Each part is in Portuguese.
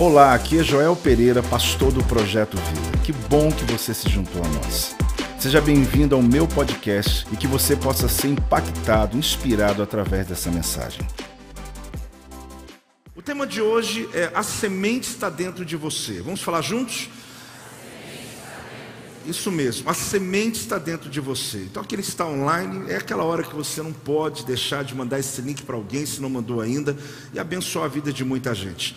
Olá, aqui é Joel Pereira, pastor do Projeto Vida. Que bom que você se juntou a nós. Seja bem-vindo ao meu podcast e que você possa ser impactado, inspirado através dessa mensagem. O tema de hoje é A semente está dentro de você. Vamos falar juntos? Isso mesmo, a semente está dentro de você. Então, aquele que está online, é aquela hora que você não pode deixar de mandar esse link para alguém, se não mandou ainda, e abençoar a vida de muita gente.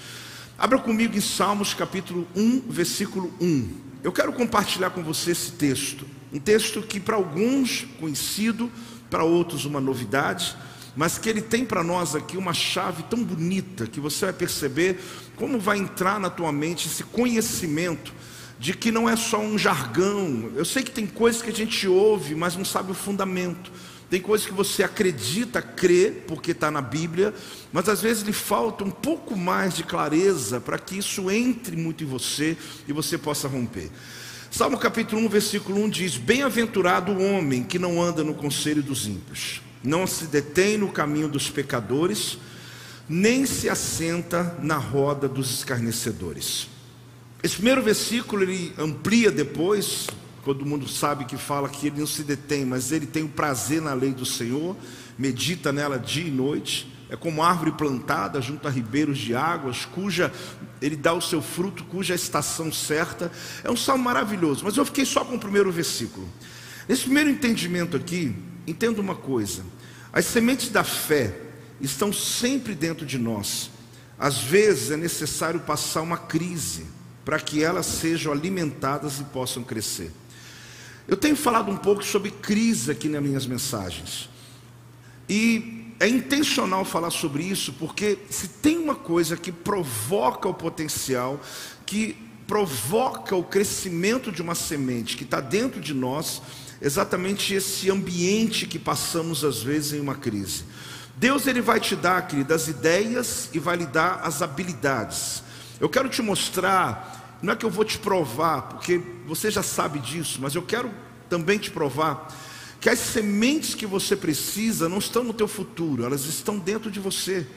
Abra comigo em Salmos capítulo 1, versículo 1. Eu quero compartilhar com você esse texto. Um texto que para alguns conhecido, para outros uma novidade, mas que ele tem para nós aqui uma chave tão bonita que você vai perceber como vai entrar na tua mente esse conhecimento de que não é só um jargão. Eu sei que tem coisas que a gente ouve, mas não sabe o fundamento. Tem coisas que você acredita, crê, porque está na Bíblia, mas às vezes lhe falta um pouco mais de clareza para que isso entre muito em você e você possa romper. Salmo capítulo 1, versículo 1 diz: Bem-aventurado o homem que não anda no conselho dos ímpios, não se detém no caminho dos pecadores, nem se assenta na roda dos escarnecedores. Esse primeiro versículo ele amplia depois, Todo mundo sabe que fala que ele não se detém, mas ele tem o prazer na lei do Senhor, medita nela dia e noite. É como árvore plantada junto a ribeiros de águas, cuja ele dá o seu fruto, cuja estação certa. É um salmo maravilhoso, mas eu fiquei só com o primeiro versículo. Nesse primeiro entendimento aqui, entenda uma coisa: as sementes da fé estão sempre dentro de nós. Às vezes é necessário passar uma crise para que elas sejam alimentadas e possam crescer. Eu tenho falado um pouco sobre crise aqui nas minhas mensagens. E é intencional falar sobre isso, porque se tem uma coisa que provoca o potencial, que provoca o crescimento de uma semente que está dentro de nós, exatamente esse ambiente que passamos às vezes em uma crise. Deus ele vai te dar, querido, as ideias e vai lhe dar as habilidades. Eu quero te mostrar não é que eu vou te provar, porque você já sabe disso, mas eu quero também te provar que as sementes que você precisa não estão no teu futuro, elas estão dentro de você.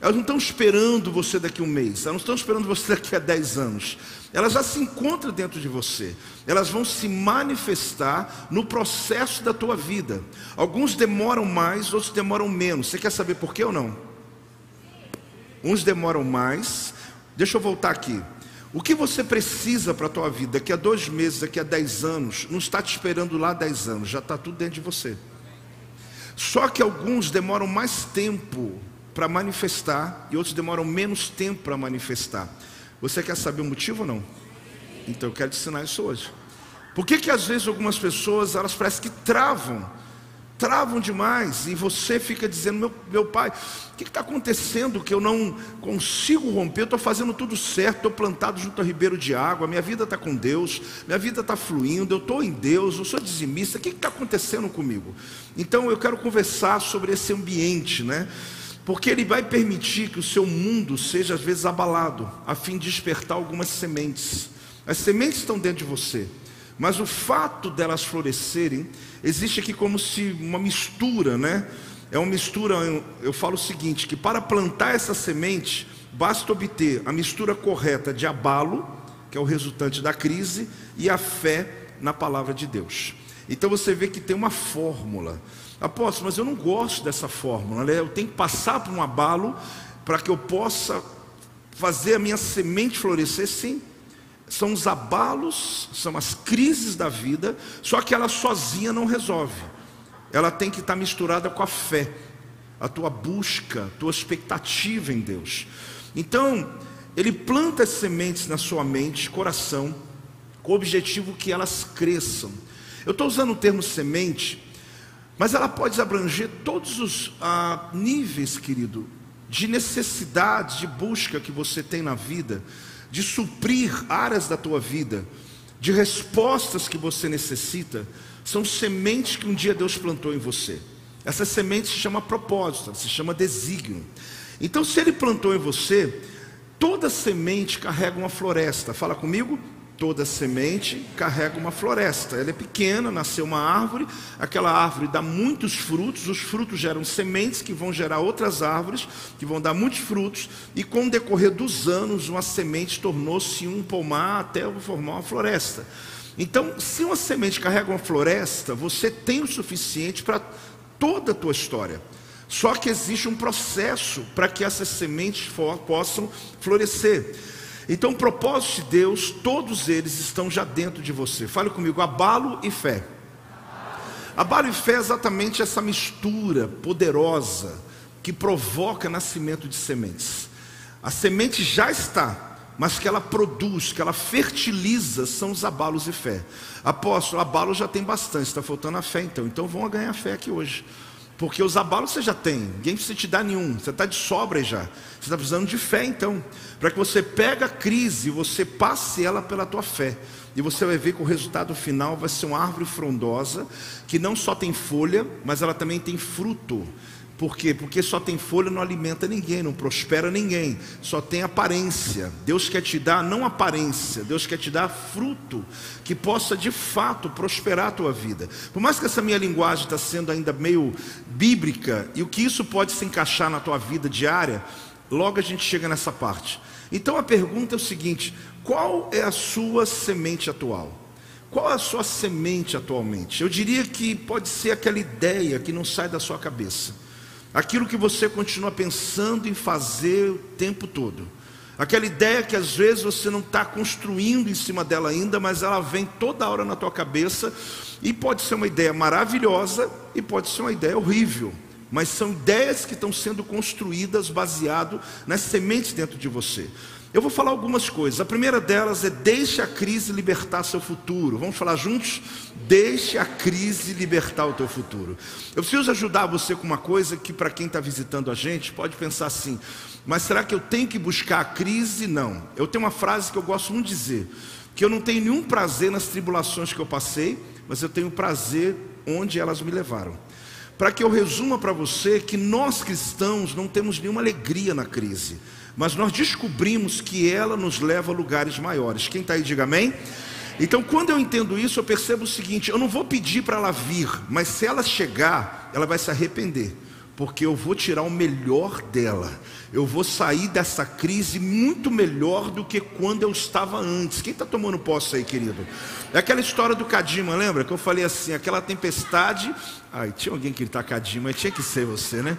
Elas não estão esperando você daqui a um mês, elas não estão esperando você daqui a dez anos. Elas já se encontram dentro de você. Elas vão se manifestar no processo da tua vida. Alguns demoram mais, outros demoram menos. Você quer saber por quê ou não? Uns demoram mais. Deixa eu voltar aqui. O que você precisa para a tua vida daqui a dois meses, daqui a dez anos, não está te esperando lá dez anos, já está tudo dentro de você. Só que alguns demoram mais tempo para manifestar e outros demoram menos tempo para manifestar. Você quer saber o motivo ou não? Então eu quero te ensinar isso hoje. Por que, que às vezes algumas pessoas elas parecem que travam travam demais e você fica dizendo: Meu, meu pai, o que está acontecendo que eu não consigo romper? Eu estou fazendo tudo certo, estou plantado junto a ribeiro de água, minha vida está com Deus, minha vida está fluindo, eu estou em Deus, eu sou dizimista, o que está acontecendo comigo? Então eu quero conversar sobre esse ambiente, né? Porque ele vai permitir que o seu mundo seja às vezes abalado, a fim de despertar algumas sementes. As sementes estão dentro de você. Mas o fato delas florescerem, existe aqui como se uma mistura, né? É uma mistura, eu, falo o seguinte, que para plantar essa semente, basta obter a mistura correta de abalo, que é o resultante da crise, e a fé na palavra de Deus. Então você vê que tem uma fórmula. Apóstolo, mas eu não gosto dessa fórmula, né? eu tenho que passar por um abalo para que eu possa fazer a minha semente florescer, sim são os abalos, são as crises da vida, só que ela sozinha não resolve. Ela tem que estar misturada com a fé, a tua busca, a tua expectativa em Deus. Então, ele planta as sementes na sua mente, coração, com o objetivo que elas cresçam. Eu estou usando o termo semente, mas ela pode abranger todos os ah, níveis, querido, de necessidade, de busca que você tem na vida de suprir áreas da tua vida, de respostas que você necessita, são sementes que um dia Deus plantou em você. Essa semente se chama propósito, se chama desígnio. Então, se Ele plantou em você, toda semente carrega uma floresta. Fala comigo, Toda semente carrega uma floresta. Ela é pequena, nasceu uma árvore, aquela árvore dá muitos frutos, os frutos geram sementes que vão gerar outras árvores, que vão dar muitos frutos, e com o decorrer dos anos, uma semente tornou-se um pomar até formar uma floresta. Então, se uma semente carrega uma floresta, você tem o suficiente para toda a tua história. Só que existe um processo para que essas sementes possam florescer. Então, o propósito de Deus, todos eles estão já dentro de você. Fale comigo, abalo e fé. Abalo e fé é exatamente essa mistura poderosa que provoca nascimento de sementes. A semente já está, mas que ela produz, que ela fertiliza, são os abalos e fé. Apóstolo, abalo já tem bastante, está faltando a fé então. Então vão ganhar fé aqui hoje. Porque os abalos você já tem, ninguém precisa te dar nenhum, você está de sobra já. Você está precisando de fé então, para que você pegue a crise você passe ela pela tua fé. E você vai ver que o resultado final vai ser uma árvore frondosa, que não só tem folha, mas ela também tem fruto. Por quê? Porque só tem folha não alimenta ninguém, não prospera ninguém, só tem aparência. Deus quer te dar não aparência, Deus quer te dar fruto que possa de fato prosperar a tua vida. Por mais que essa minha linguagem está sendo ainda meio bíblica, e o que isso pode se encaixar na tua vida diária, logo a gente chega nessa parte. Então a pergunta é o seguinte: qual é a sua semente atual? Qual é a sua semente atualmente? Eu diria que pode ser aquela ideia que não sai da sua cabeça aquilo que você continua pensando em fazer o tempo todo. Aquela ideia que às vezes você não está construindo em cima dela ainda, mas ela vem toda hora na tua cabeça e pode ser uma ideia maravilhosa e pode ser uma ideia horrível. Mas são ideias que estão sendo construídas baseado nas sementes dentro de você. Eu vou falar algumas coisas. A primeira delas é deixe a crise libertar seu futuro. Vamos falar juntos? Deixe a crise libertar o teu futuro. Eu preciso ajudar você com uma coisa que para quem está visitando a gente pode pensar assim: mas será que eu tenho que buscar a crise? Não. Eu tenho uma frase que eu gosto muito de dizer: que eu não tenho nenhum prazer nas tribulações que eu passei, mas eu tenho prazer onde elas me levaram. Para que eu resuma para você que nós cristãos não temos nenhuma alegria na crise mas nós descobrimos que ela nos leva a lugares maiores. Quem está aí, diga amém. Então, quando eu entendo isso, eu percebo o seguinte: eu não vou pedir para ela vir, mas se ela chegar, ela vai se arrepender, porque eu vou tirar o melhor dela. Eu vou sair dessa crise muito melhor do que quando eu estava antes. Quem está tomando posse aí, querido? É aquela história do Cadima, lembra? Que eu falei assim: aquela tempestade. Ai, tinha alguém que está Cadima, tinha que ser você, né?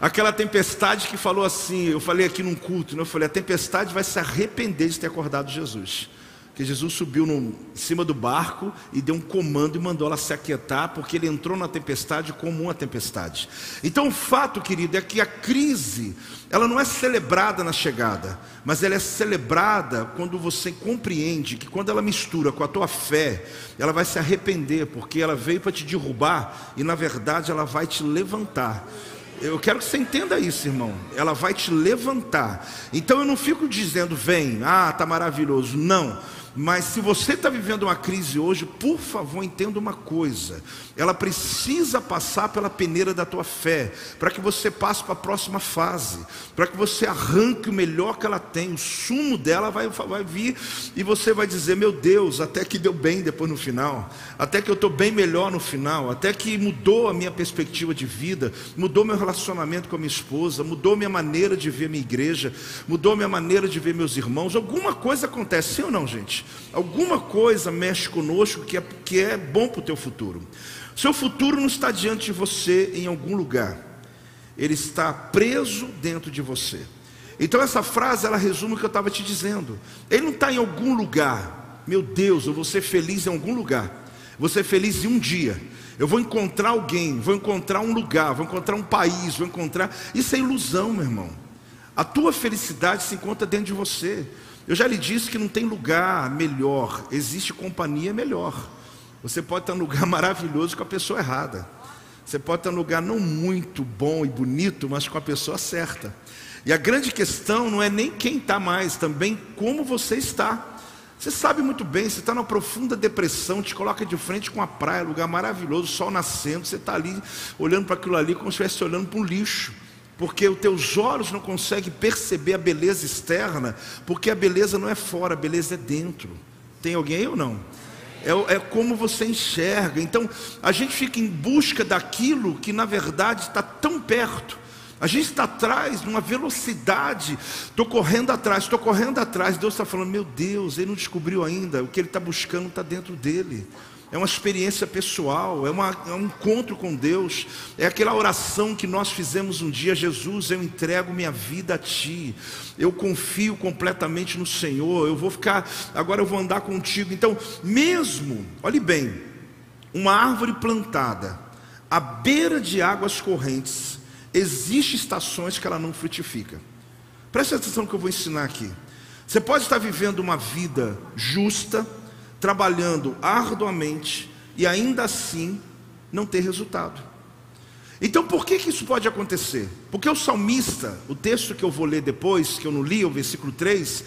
Aquela tempestade que falou assim, eu falei aqui num culto, né? eu falei, a tempestade vai se arrepender de ter acordado Jesus. Que Jesus subiu no, em cima do barco e deu um comando e mandou ela se aquietar, porque ele entrou na tempestade como uma tempestade. Então o fato, querido, é que a crise, ela não é celebrada na chegada, mas ela é celebrada quando você compreende que quando ela mistura com a tua fé, ela vai se arrepender, porque ela veio para te derrubar e na verdade ela vai te levantar. Eu quero que você entenda isso, irmão. Ela vai te levantar. Então eu não fico dizendo, vem, ah, tá maravilhoso. Não. Mas se você está vivendo uma crise hoje, por favor, entenda uma coisa: ela precisa passar pela peneira da tua fé, para que você passe para a próxima fase, para que você arranque o melhor que ela tem, o sumo dela vai, vai vir e você vai dizer: Meu Deus, até que deu bem depois no final, até que eu estou bem melhor no final, até que mudou a minha perspectiva de vida, mudou meu relacionamento com a minha esposa, mudou minha maneira de ver minha igreja, mudou minha maneira de ver meus irmãos. Alguma coisa acontece, sim ou não, gente? Alguma coisa mexe conosco que é, que é bom para o teu futuro. Seu futuro não está diante de você em algum lugar, ele está preso dentro de você. Então essa frase ela resume o que eu estava te dizendo. Ele não está em algum lugar. Meu Deus, eu vou ser feliz em algum lugar. Vou ser feliz em um dia. Eu vou encontrar alguém, vou encontrar um lugar, vou encontrar um país, vou encontrar. Isso é ilusão, meu irmão. A tua felicidade se encontra dentro de você. Eu já lhe disse que não tem lugar melhor, existe companhia melhor. Você pode estar num lugar maravilhoso com a pessoa errada. Você pode estar num lugar não muito bom e bonito, mas com a pessoa certa. E a grande questão não é nem quem está mais, também como você está. Você sabe muito bem, você está numa profunda depressão, te coloca de frente com a praia, lugar maravilhoso, sol nascendo, você está ali olhando para aquilo ali como se estivesse olhando para um lixo porque os teus olhos não conseguem perceber a beleza externa, porque a beleza não é fora, a beleza é dentro. Tem alguém aí ou não? É, é, como você enxerga. Então, a gente fica em busca daquilo que na verdade está tão perto. A gente está atrás, numa velocidade. Estou correndo atrás, estou correndo atrás. Deus está falando: Meu Deus, ele não descobriu ainda. O que ele está buscando está dentro dele. É uma experiência pessoal, é, uma, é um encontro com Deus, é aquela oração que nós fizemos um dia: Jesus, eu entrego minha vida a Ti, eu confio completamente no Senhor, eu vou ficar, agora eu vou andar contigo. Então, mesmo, olhe bem, uma árvore plantada à beira de águas correntes, Existem estações que ela não frutifica. Preste atenção no que eu vou ensinar aqui. Você pode estar vivendo uma vida justa, trabalhando arduamente e ainda assim não ter resultado. Então por que, que isso pode acontecer? Porque o salmista, o texto que eu vou ler depois, que eu não li, o versículo 3,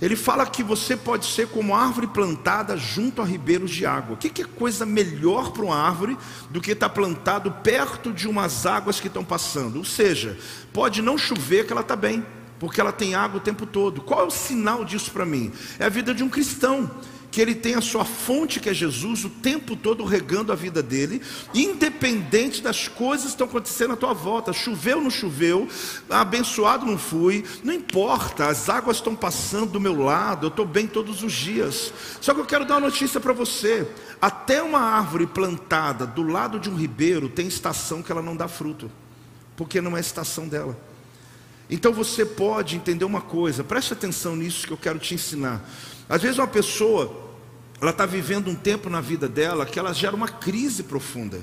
ele fala que você pode ser como árvore plantada junto a ribeiros de água. O que, é coisa melhor para uma árvore do que estar tá plantado perto de umas águas que estão passando? Ou seja, pode não chover que ela está bem, porque ela tem água o tempo todo. Qual é o sinal disso para mim? É a vida de um cristão que ele tem a sua fonte, que é Jesus, o tempo todo regando a vida dele, independente das coisas que estão acontecendo à tua volta. Choveu não choveu, abençoado não fui, não importa, as águas estão passando do meu lado, eu estou bem todos os dias. Só que eu quero dar uma notícia para você: até uma árvore plantada do lado de um ribeiro tem estação que ela não dá fruto, porque não é estação dela. Então você pode entender uma coisa, preste atenção nisso que eu quero te ensinar. Às vezes uma pessoa ela está vivendo um tempo na vida dela que ela gera uma crise profunda.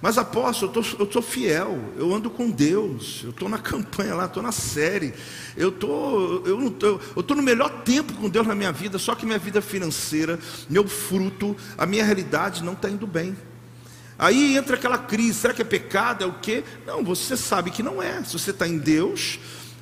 Mas apóstolo, eu estou fiel, eu ando com Deus, eu estou na campanha lá, estou na série, eu tô, eu estou no melhor tempo com Deus na minha vida, só que minha vida financeira, meu fruto, a minha realidade não está indo bem. Aí entra aquela crise, será que é pecado? É o quê? Não, você sabe que não é. Se você está em Deus,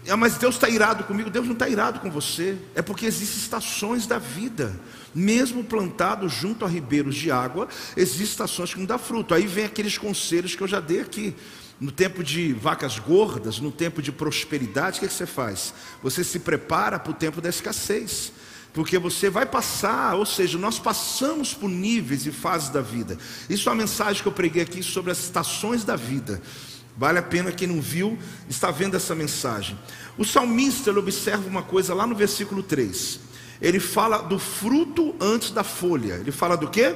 ah, mas Deus está irado comigo. Deus não está irado com você. É porque existem estações da vida. Mesmo plantado junto a ribeiros de água, existem estações que não dá fruto. Aí vem aqueles conselhos que eu já dei aqui. No tempo de vacas gordas, no tempo de prosperidade, o que, é que você faz? Você se prepara para o tempo da escassez. Porque você vai passar, ou seja, nós passamos por níveis e fases da vida. Isso é uma mensagem que eu preguei aqui sobre as estações da vida. Vale a pena quem não viu, está vendo essa mensagem. O salmista ele observa uma coisa lá no versículo 3. Ele fala do fruto antes da folha. Ele fala do quê?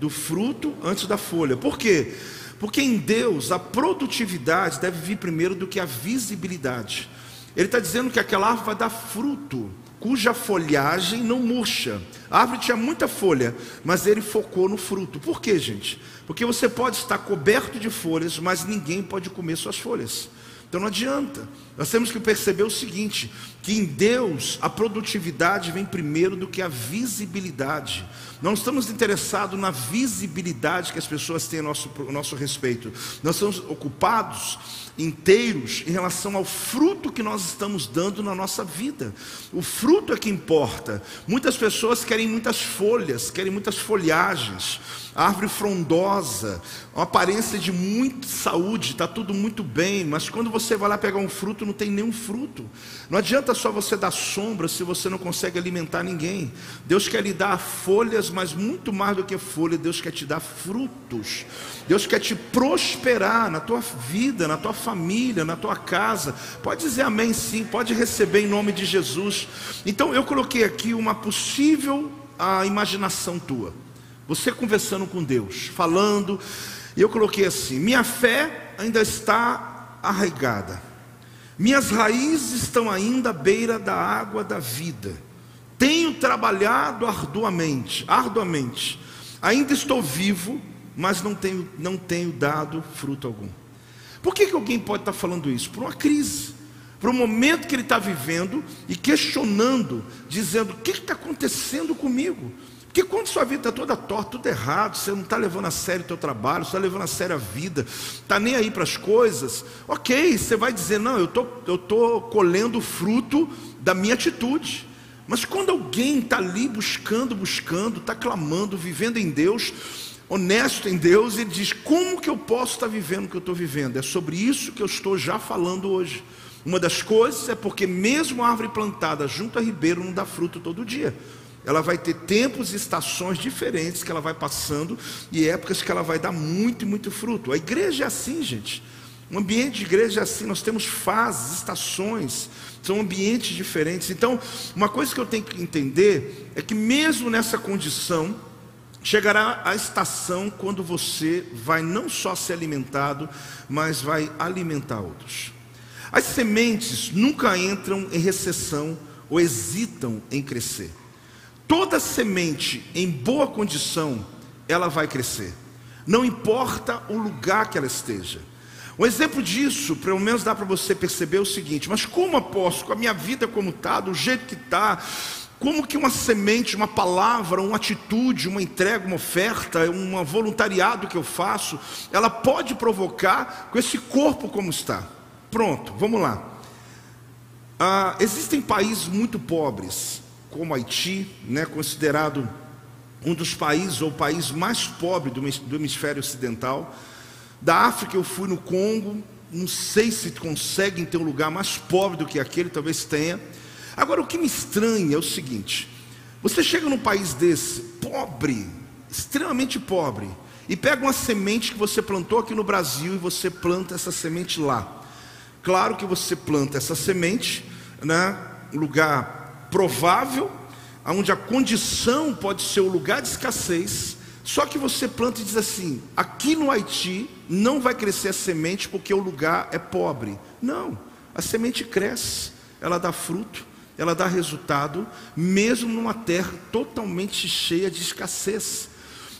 Do fruto antes da folha. Por quê? Porque em Deus a produtividade deve vir primeiro do que a visibilidade. Ele está dizendo que aquela árvore vai dar fruto, cuja folhagem não murcha. A árvore tinha muita folha, mas ele focou no fruto. Por quê, gente? Porque você pode estar coberto de folhas, mas ninguém pode comer suas folhas. Então não adianta. Nós temos que perceber o seguinte: que em Deus a produtividade vem primeiro do que a visibilidade. Não estamos interessados na visibilidade que as pessoas têm a nosso, a nosso respeito. Nós estamos ocupados inteiros em relação ao fruto que nós estamos dando na nossa vida. O fruto é que importa. Muitas pessoas querem muitas folhas, querem muitas folhagens, árvore frondosa, uma aparência de muita saúde, está tudo muito bem, mas quando você vai lá pegar um fruto, não tem nenhum fruto. Não adianta só você dar sombra se você não consegue alimentar ninguém. Deus quer lhe dar folhas, mas muito mais do que folha, Deus quer te dar frutos. Deus quer te prosperar na tua vida, na tua família, na tua casa. Pode dizer amém sim, pode receber em nome de Jesus. Então eu coloquei aqui uma possível a imaginação tua. Você conversando com Deus, falando, e eu coloquei assim: minha fé ainda está arraigada. Minhas raízes estão ainda à beira da água da vida. Tenho trabalhado arduamente, arduamente. Ainda estou vivo, mas não tenho, não tenho dado fruto algum. Por que, que alguém pode estar falando isso? Por uma crise, por um momento que ele está vivendo e questionando, dizendo: o que está acontecendo comigo? Porque quando sua vida está toda torta, tudo errado, você não está levando a sério o teu trabalho, você está levando a sério a vida, está nem aí para as coisas, ok, você vai dizer, não, eu tô, estou tô colhendo o fruto da minha atitude. Mas quando alguém está ali buscando, buscando, está clamando, vivendo em Deus, honesto em Deus, ele diz: como que eu posso estar vivendo o que eu estou vivendo? É sobre isso que eu estou já falando hoje. Uma das coisas é porque, mesmo a árvore plantada junto a ribeiro, não dá fruto todo dia. Ela vai ter tempos e estações diferentes que ela vai passando e épocas que ela vai dar muito e muito fruto. A igreja é assim, gente. Um ambiente de igreja é assim, nós temos fases, estações, são ambientes diferentes. Então, uma coisa que eu tenho que entender é que mesmo nessa condição, chegará a estação quando você vai não só ser alimentado, mas vai alimentar outros. As sementes nunca entram em recessão ou hesitam em crescer. Toda semente em boa condição, ela vai crescer. Não importa o lugar que ela esteja. Um exemplo disso, pelo menos dá para você perceber o seguinte: mas como apóstolo, com a minha vida como está, do jeito que está, como que uma semente, uma palavra, uma atitude, uma entrega, uma oferta, um voluntariado que eu faço, ela pode provocar com esse corpo como está? Pronto, vamos lá. Ah, existem países muito pobres, como Haiti, né, considerado um dos países ou país mais pobre do, do hemisfério ocidental. Da África eu fui no Congo, não sei se conseguem ter um lugar mais pobre do que aquele, talvez tenha. Agora o que me estranha é o seguinte: você chega num país desse, pobre, extremamente pobre, e pega uma semente que você plantou aqui no Brasil e você planta essa semente lá. Claro que você planta essa semente, né, lugar provável, onde a condição pode ser o lugar de escassez, só que você planta e diz assim: aqui no Haiti não vai crescer a semente porque o lugar é pobre. Não, a semente cresce, ela dá fruto, ela dá resultado, mesmo numa terra totalmente cheia de escassez.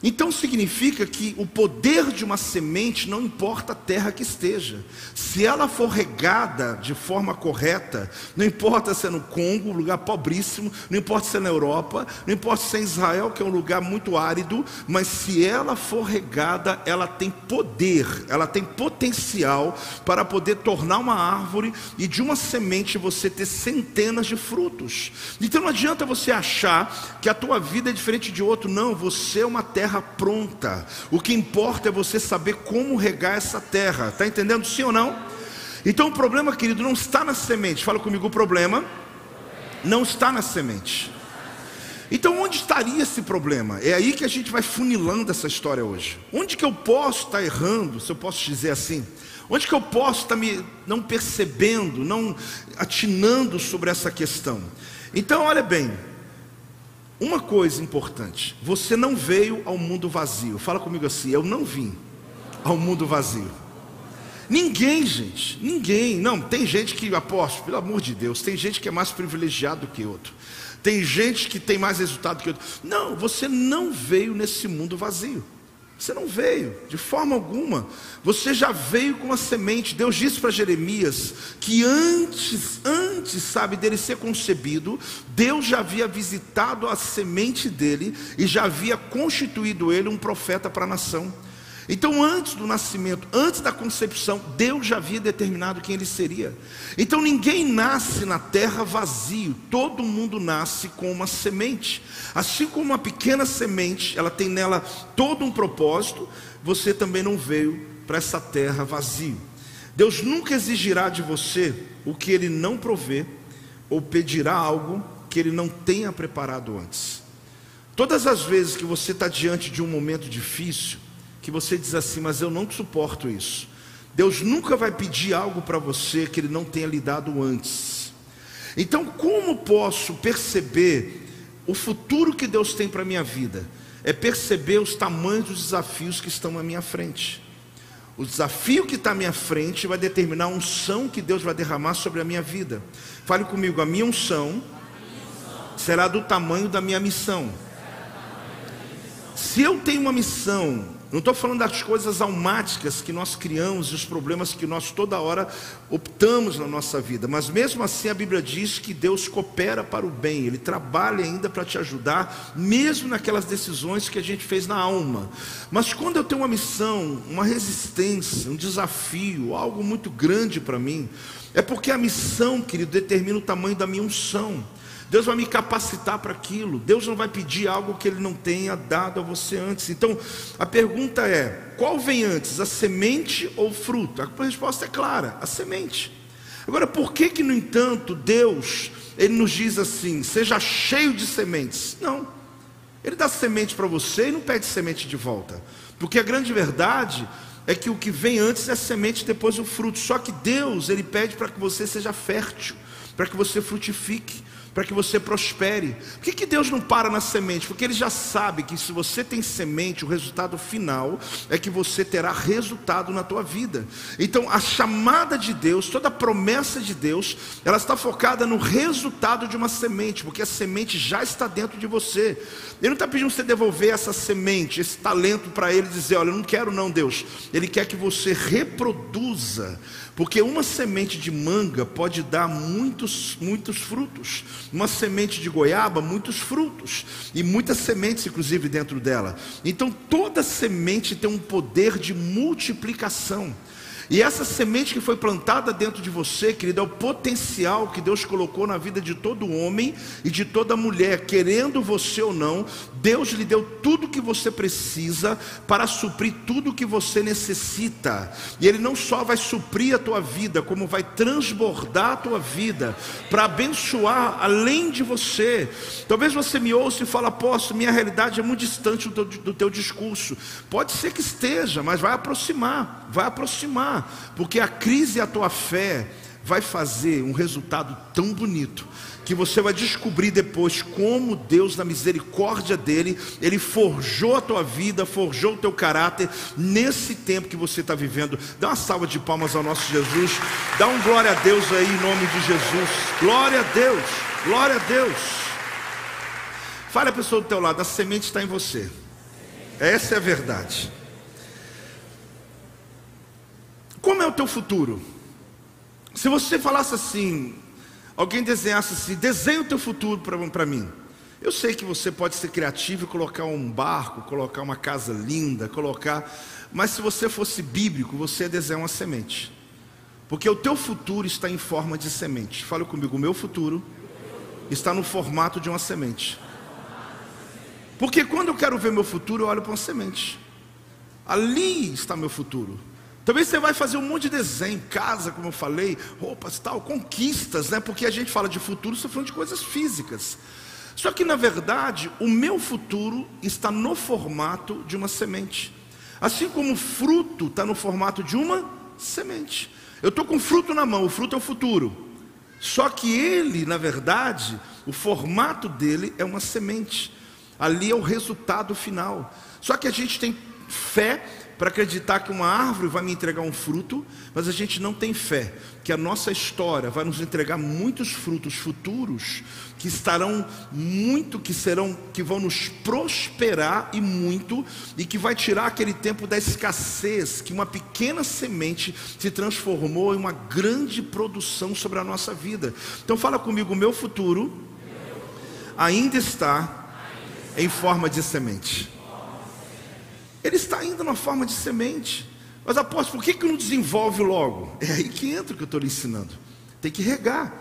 Então significa que o poder de uma semente não importa a terra que esteja. Se ela for regada de forma correta, não importa se é no Congo, um lugar pobríssimo, não importa se é na Europa, não importa se é em Israel, que é um lugar muito árido, mas se ela for regada, ela tem poder, ela tem potencial para poder tornar uma árvore e de uma semente você ter centenas de frutos. Então não adianta você achar que a tua vida é diferente de outro, não, você é uma terra terra pronta. O que importa é você saber como regar essa terra. Está entendendo sim ou não? Então o problema, querido, não está na semente. Fala comigo, o problema não está na semente. Então onde estaria esse problema? É aí que a gente vai funilando essa história hoje. Onde que eu posso estar errando, se eu posso dizer assim? Onde que eu posso estar me não percebendo, não atinando sobre essa questão? Então, olha bem, uma coisa importante: você não veio ao mundo vazio. Fala comigo assim: eu não vim ao mundo vazio. Ninguém, gente, ninguém. Não, tem gente que, aposto, pelo amor de Deus, tem gente que é mais privilegiado do que outro. Tem gente que tem mais resultado que outro. Não, você não veio nesse mundo vazio. Você não veio, de forma alguma. Você já veio com a semente. Deus disse para Jeremias que antes, antes, sabe, dele ser concebido, Deus já havia visitado a semente dele e já havia constituído ele um profeta para a nação. Então, antes do nascimento, antes da concepção, Deus já havia determinado quem ele seria. Então, ninguém nasce na terra vazio, todo mundo nasce com uma semente. Assim como uma pequena semente, ela tem nela todo um propósito, você também não veio para essa terra vazio. Deus nunca exigirá de você o que ele não provê, ou pedirá algo que ele não tenha preparado antes. Todas as vezes que você está diante de um momento difícil, que você diz assim, mas eu não suporto isso. Deus nunca vai pedir algo para você que Ele não tenha lhe dado antes. Então, como posso perceber o futuro que Deus tem para a minha vida? É perceber os tamanhos dos desafios que estão à minha frente. O desafio que está à minha frente vai determinar a unção que Deus vai derramar sobre a minha vida. Fale comigo, a minha unção será do tamanho da minha missão. Se eu tenho uma missão não estou falando das coisas almáticas que nós criamos e os problemas que nós toda hora optamos na nossa vida, mas mesmo assim a Bíblia diz que Deus coopera para o bem, Ele trabalha ainda para te ajudar, mesmo naquelas decisões que a gente fez na alma. Mas quando eu tenho uma missão, uma resistência, um desafio, algo muito grande para mim, é porque a missão, querido, determina o tamanho da minha unção. Deus vai me capacitar para aquilo. Deus não vai pedir algo que Ele não tenha dado a você antes. Então, a pergunta é: qual vem antes, a semente ou o fruto? A resposta é clara: a semente. Agora, por que que no entanto Deus ele nos diz assim: seja cheio de sementes? Não. Ele dá semente para você e não pede semente de volta. Porque a grande verdade é que o que vem antes é a semente, depois o fruto. Só que Deus, ele pede para que você seja fértil, para que você frutifique para que você prospere. Por que, que Deus não para na semente? Porque Ele já sabe que se você tem semente, o resultado final é que você terá resultado na tua vida. Então, a chamada de Deus, toda a promessa de Deus, ela está focada no resultado de uma semente, porque a semente já está dentro de você. Ele não está pedindo você devolver essa semente, esse talento para Ele dizer: Olha, eu não quero, não, Deus. Ele quer que você reproduza porque uma semente de manga pode dar muitos, muitos frutos. Uma semente de goiaba, muitos frutos. E muitas sementes, inclusive, dentro dela. Então, toda semente tem um poder de multiplicação. E essa semente que foi plantada dentro de você, querido, é o potencial que Deus colocou na vida de todo homem e de toda mulher, querendo você ou não, Deus lhe deu tudo que você precisa para suprir tudo que você necessita. E Ele não só vai suprir a tua vida, como vai transbordar a tua vida para abençoar além de você. Talvez você me ouça e fale, apóstolo, minha realidade é muito distante do teu, do teu discurso. Pode ser que esteja, mas vai aproximar, vai aproximar porque a crise e a tua fé vai fazer um resultado tão bonito que você vai descobrir depois como Deus, na misericórdia dele, ele forjou a tua vida, forjou o teu caráter nesse tempo que você está vivendo. Dá uma salva de palmas ao nosso Jesus, dá um glória a Deus aí em nome de Jesus. Glória a Deus, glória a Deus. Fale a pessoa do teu lado, a semente está em você. Essa é a verdade. Como é o teu futuro? Se você falasse assim, alguém desenhasse assim, desenha o teu futuro para mim. Eu sei que você pode ser criativo e colocar um barco, colocar uma casa linda, colocar, mas se você fosse bíblico, você ia desenhar uma semente. Porque o teu futuro está em forma de semente. Fala comigo, o meu futuro está no formato de uma semente. Porque quando eu quero ver meu futuro, eu olho para uma semente. Ali está meu futuro. Talvez você vai fazer um monte de desenho, casa, como eu falei, roupas tal, conquistas, né? Porque a gente fala de futuro, você tá falando de coisas físicas. Só que na verdade, o meu futuro está no formato de uma semente. Assim como o fruto está no formato de uma semente. Eu estou com fruto na mão, o fruto é o futuro. Só que ele, na verdade, o formato dele é uma semente. Ali é o resultado final. Só que a gente tem fé para acreditar que uma árvore vai me entregar um fruto, mas a gente não tem fé que a nossa história vai nos entregar muitos frutos futuros que estarão muito, que serão, que vão nos prosperar e muito, e que vai tirar aquele tempo da escassez, que uma pequena semente se transformou em uma grande produção sobre a nossa vida. Então fala comigo, meu futuro ainda está em forma de semente. Ele está ainda na forma de semente. Mas apóstolo, por que, que não desenvolve logo? É aí que entra o que eu estou lhe ensinando. Tem que regar.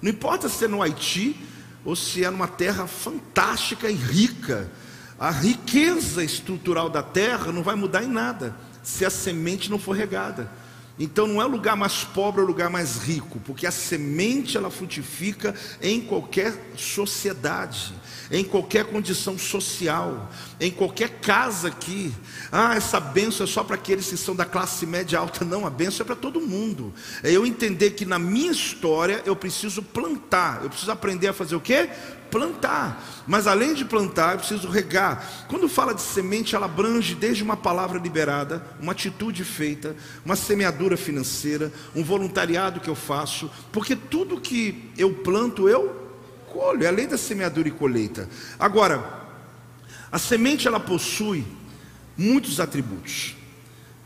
Não importa se é no Haiti ou se é numa terra fantástica e rica. A riqueza estrutural da terra não vai mudar em nada se a semente não for regada. Então não é o lugar mais pobre o lugar mais rico, porque a semente ela frutifica em qualquer sociedade em qualquer condição social, em qualquer casa aqui. Ah, essa benção é só para aqueles que são da classe média alta. Não, a benção é para todo mundo. É eu entender que na minha história eu preciso plantar, eu preciso aprender a fazer o quê? Plantar. Mas além de plantar, eu preciso regar. Quando fala de semente, ela abrange desde uma palavra liberada, uma atitude feita, uma semeadura financeira, um voluntariado que eu faço, porque tudo que eu planto, eu colho, é a lei da semeadura e colheita. Agora, a semente ela possui muitos atributos,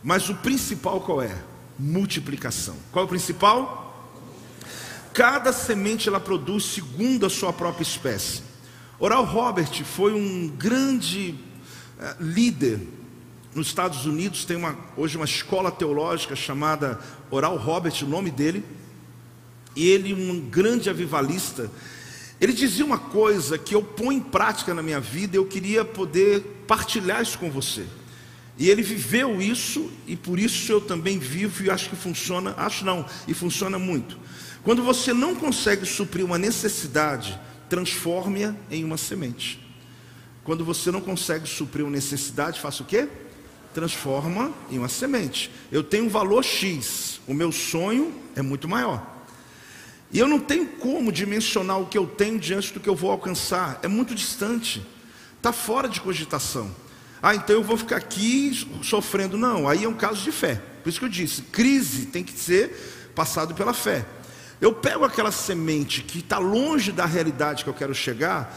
mas o principal qual é? Multiplicação. Qual é o principal? Cada semente ela produz segundo a sua própria espécie. Oral Robert foi um grande uh, líder nos Estados Unidos, tem uma, hoje uma escola teológica chamada Oral Robert, o nome dele, e ele um grande avivalista, ele dizia uma coisa que eu ponho em prática na minha vida, e eu queria poder partilhar isso com você. E ele viveu isso e por isso eu também vivo e acho que funciona, acho não, e funciona muito. Quando você não consegue suprir uma necessidade, transforme-a em uma semente. Quando você não consegue suprir uma necessidade, faça o quê? Transforma em uma semente. Eu tenho um valor X, o meu sonho é muito maior. E eu não tenho como dimensionar o que eu tenho diante do que eu vou alcançar, é muito distante, está fora de cogitação. Ah, então eu vou ficar aqui sofrendo. Não, aí é um caso de fé. Por isso que eu disse: crise tem que ser passado pela fé. Eu pego aquela semente que está longe da realidade que eu quero chegar,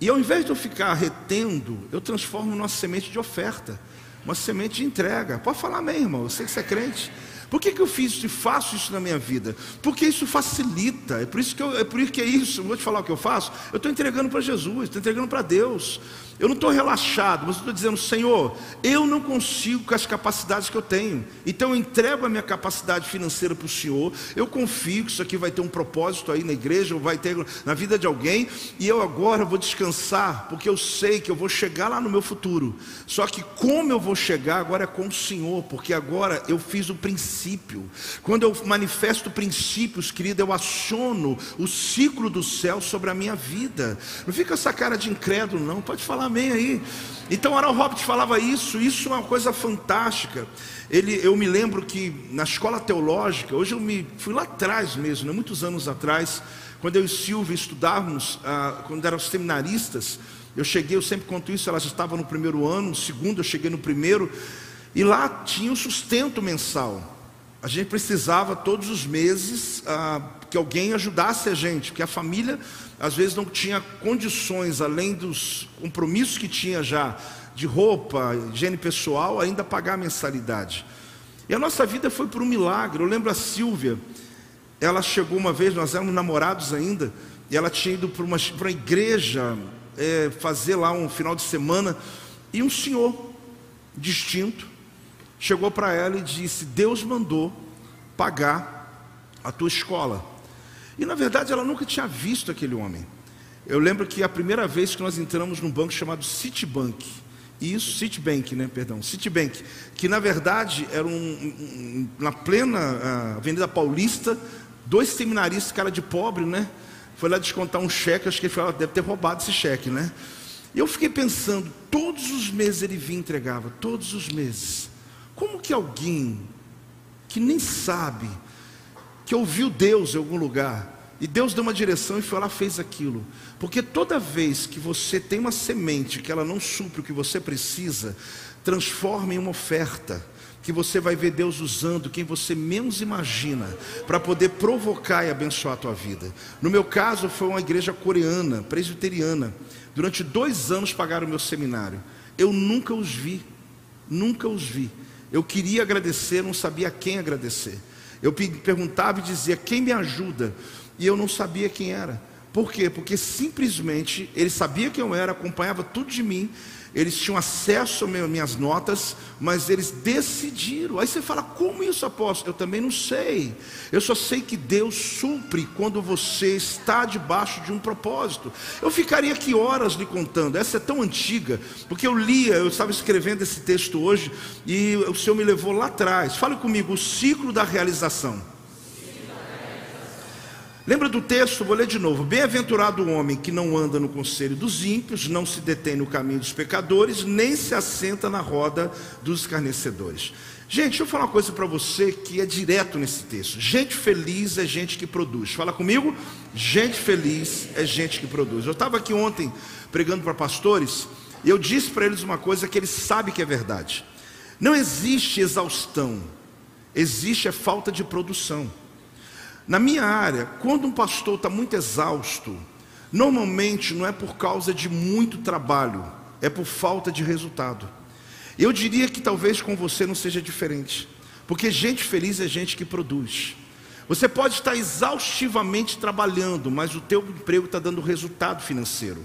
e ao invés de eu ficar retendo, eu transformo numa semente de oferta, uma semente de entrega. Pode falar amém, irmão. Eu sei que você é crente. Por que, que eu fiz isso e faço isso na minha vida? Porque isso facilita. É por isso que, eu, é por isso que é isso. vou te falar o que eu faço. Eu estou entregando para Jesus, estou entregando para Deus. Eu não estou relaxado, mas estou dizendo, Senhor, eu não consigo com as capacidades que eu tenho. Então eu entrego a minha capacidade financeira para o Senhor. Eu confio que isso aqui vai ter um propósito aí na igreja, ou vai ter na vida de alguém. E eu agora vou descansar, porque eu sei que eu vou chegar lá no meu futuro. Só que como eu vou chegar agora é com o Senhor, porque agora eu fiz o princípio. Quando eu manifesto princípios, querido, eu aciono o ciclo do céu sobre a minha vida. Não fica essa cara de incrédulo, não. Pode falar amém aí. Então Aaron Roberts falava isso, isso é uma coisa fantástica. Ele, eu me lembro que na escola teológica, hoje eu me fui lá atrás mesmo, né, muitos anos atrás, quando eu e Silvia estudávamos, ah, quando eram seminaristas, eu cheguei, eu sempre conto isso, elas estavam no primeiro ano, no segundo, eu cheguei no primeiro, e lá tinha um sustento mensal. A gente precisava todos os meses ah, que alguém ajudasse a gente, porque a família às vezes não tinha condições, além dos compromissos que tinha já de roupa, higiene pessoal, ainda pagar a mensalidade. E a nossa vida foi por um milagre. Eu lembro a Silvia, ela chegou uma vez, nós éramos namorados ainda, e ela tinha ido para uma, uma igreja é, fazer lá um final de semana, e um senhor distinto chegou para ela e disse: Deus mandou pagar a tua escola. E na verdade ela nunca tinha visto aquele homem. Eu lembro que a primeira vez que nós entramos num banco chamado Citibank, isso, Citibank, né, perdão, Citibank, que na verdade era um, um na plena uh, Avenida Paulista, dois seminaristas, cara de pobre, né, foi lá descontar um cheque, acho que ele falou, deve ter roubado esse cheque, né. E eu fiquei pensando, todos os meses ele vinha e entregava, todos os meses. Como que alguém que nem sabe que ouviu Deus em algum lugar, e Deus deu uma direção e foi lá fez aquilo. Porque toda vez que você tem uma semente que ela não supre o que você precisa, transforma em uma oferta que você vai ver Deus usando quem você menos imagina para poder provocar e abençoar a tua vida. No meu caso, foi uma igreja coreana, presbiteriana. Durante dois anos pagaram o meu seminário. Eu nunca os vi, nunca os vi. Eu queria agradecer, não sabia quem agradecer. Eu perguntava e dizia: quem me ajuda? E eu não sabia quem era. Por quê? Porque simplesmente ele sabia quem eu era, acompanhava tudo de mim, eles tinham acesso às minhas notas, mas eles decidiram. Aí você fala, como isso, apóstolo? Eu também não sei. Eu só sei que Deus supre quando você está debaixo de um propósito. Eu ficaria aqui horas lhe contando. Essa é tão antiga, porque eu lia, eu estava escrevendo esse texto hoje, e o Senhor me levou lá atrás. Fale comigo, o ciclo da realização. Lembra do texto? Vou ler de novo. Bem-aventurado o homem que não anda no conselho dos ímpios, não se detém no caminho dos pecadores, nem se assenta na roda dos escarnecedores. Gente, deixa eu falar uma coisa para você que é direto nesse texto. Gente feliz é gente que produz. Fala comigo. Gente feliz é gente que produz. Eu estava aqui ontem pregando para pastores e eu disse para eles uma coisa que eles sabem que é verdade. Não existe exaustão, existe a falta de produção. Na minha área, quando um pastor está muito exausto, normalmente não é por causa de muito trabalho, é por falta de resultado. Eu diria que talvez com você não seja diferente, porque gente feliz é gente que produz. Você pode estar exaustivamente trabalhando, mas o teu emprego está dando resultado financeiro.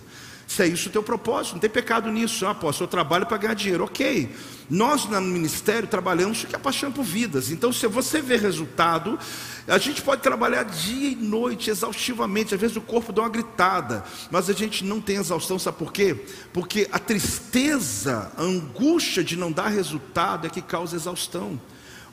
Se é isso o teu propósito, não tem pecado nisso. Ah, apóstolo, eu trabalho para ganhar dinheiro. Ok. Nós no ministério trabalhamos porque é paixão por vidas. Então, se você vê resultado, a gente pode trabalhar dia e noite, exaustivamente. Às vezes o corpo dá uma gritada, mas a gente não tem exaustão. Sabe por quê? Porque a tristeza, a angústia de não dar resultado é que causa exaustão.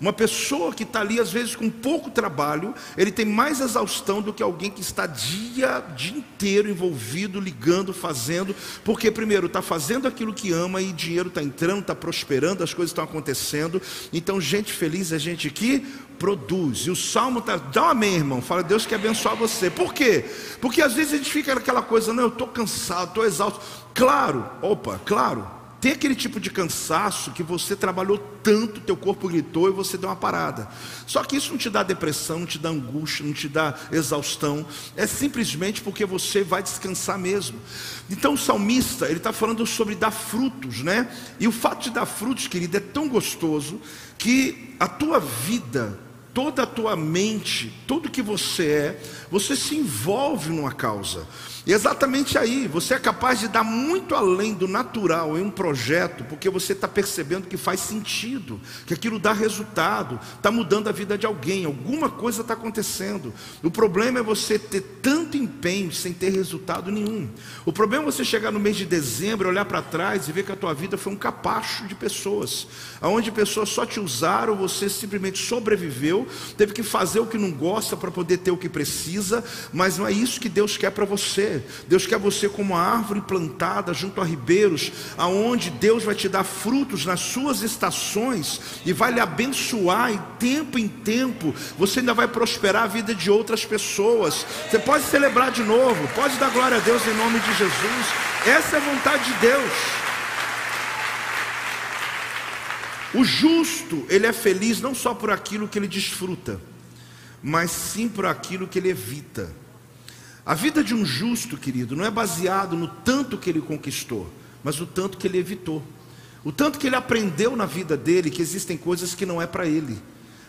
Uma pessoa que está ali, às vezes, com pouco trabalho, ele tem mais exaustão do que alguém que está dia, dia inteiro envolvido, ligando, fazendo, porque, primeiro, está fazendo aquilo que ama e dinheiro está entrando, está prosperando, as coisas estão acontecendo. Então, gente feliz é gente que produz. E o salmo está, dá um amém, irmão. Fala, Deus quer abençoar você. Por quê? Porque às vezes a gente fica naquela coisa, não, eu estou cansado, estou exausto. Claro, opa, claro, tem aquele tipo de cansaço que você trabalhou tanto, teu corpo gritou e você deu uma parada. Só que isso não te dá depressão, não te dá angústia, não te dá exaustão. É simplesmente porque você vai descansar mesmo. Então o salmista, ele está falando sobre dar frutos, né? E o fato de dar frutos, querido, é tão gostoso que a tua vida, toda a tua mente, tudo que você é, você se envolve numa causa. E exatamente aí, você é capaz de dar muito além do natural em um projeto, porque você está percebendo que faz sentido, que aquilo dá resultado, está mudando a vida de alguém, alguma coisa está acontecendo. O problema é você ter tanto empenho sem ter resultado nenhum. O problema é você chegar no mês de dezembro, olhar para trás e ver que a tua vida foi um capacho de pessoas, aonde pessoas só te usaram, você simplesmente sobreviveu, teve que fazer o que não gosta para poder ter o que precisa, mas não é isso que Deus quer para você. Deus quer você como uma árvore plantada junto a ribeiros, aonde Deus vai te dar frutos nas suas estações e vai lhe abençoar e tempo em tempo você ainda vai prosperar a vida de outras pessoas. Você pode celebrar de novo, pode dar glória a Deus em nome de Jesus. Essa é a vontade de Deus. O justo, ele é feliz não só por aquilo que ele desfruta, mas sim por aquilo que ele evita. A vida de um justo, querido, não é baseado no tanto que ele conquistou, mas no tanto que ele evitou. O tanto que ele aprendeu na vida dele que existem coisas que não é para ele.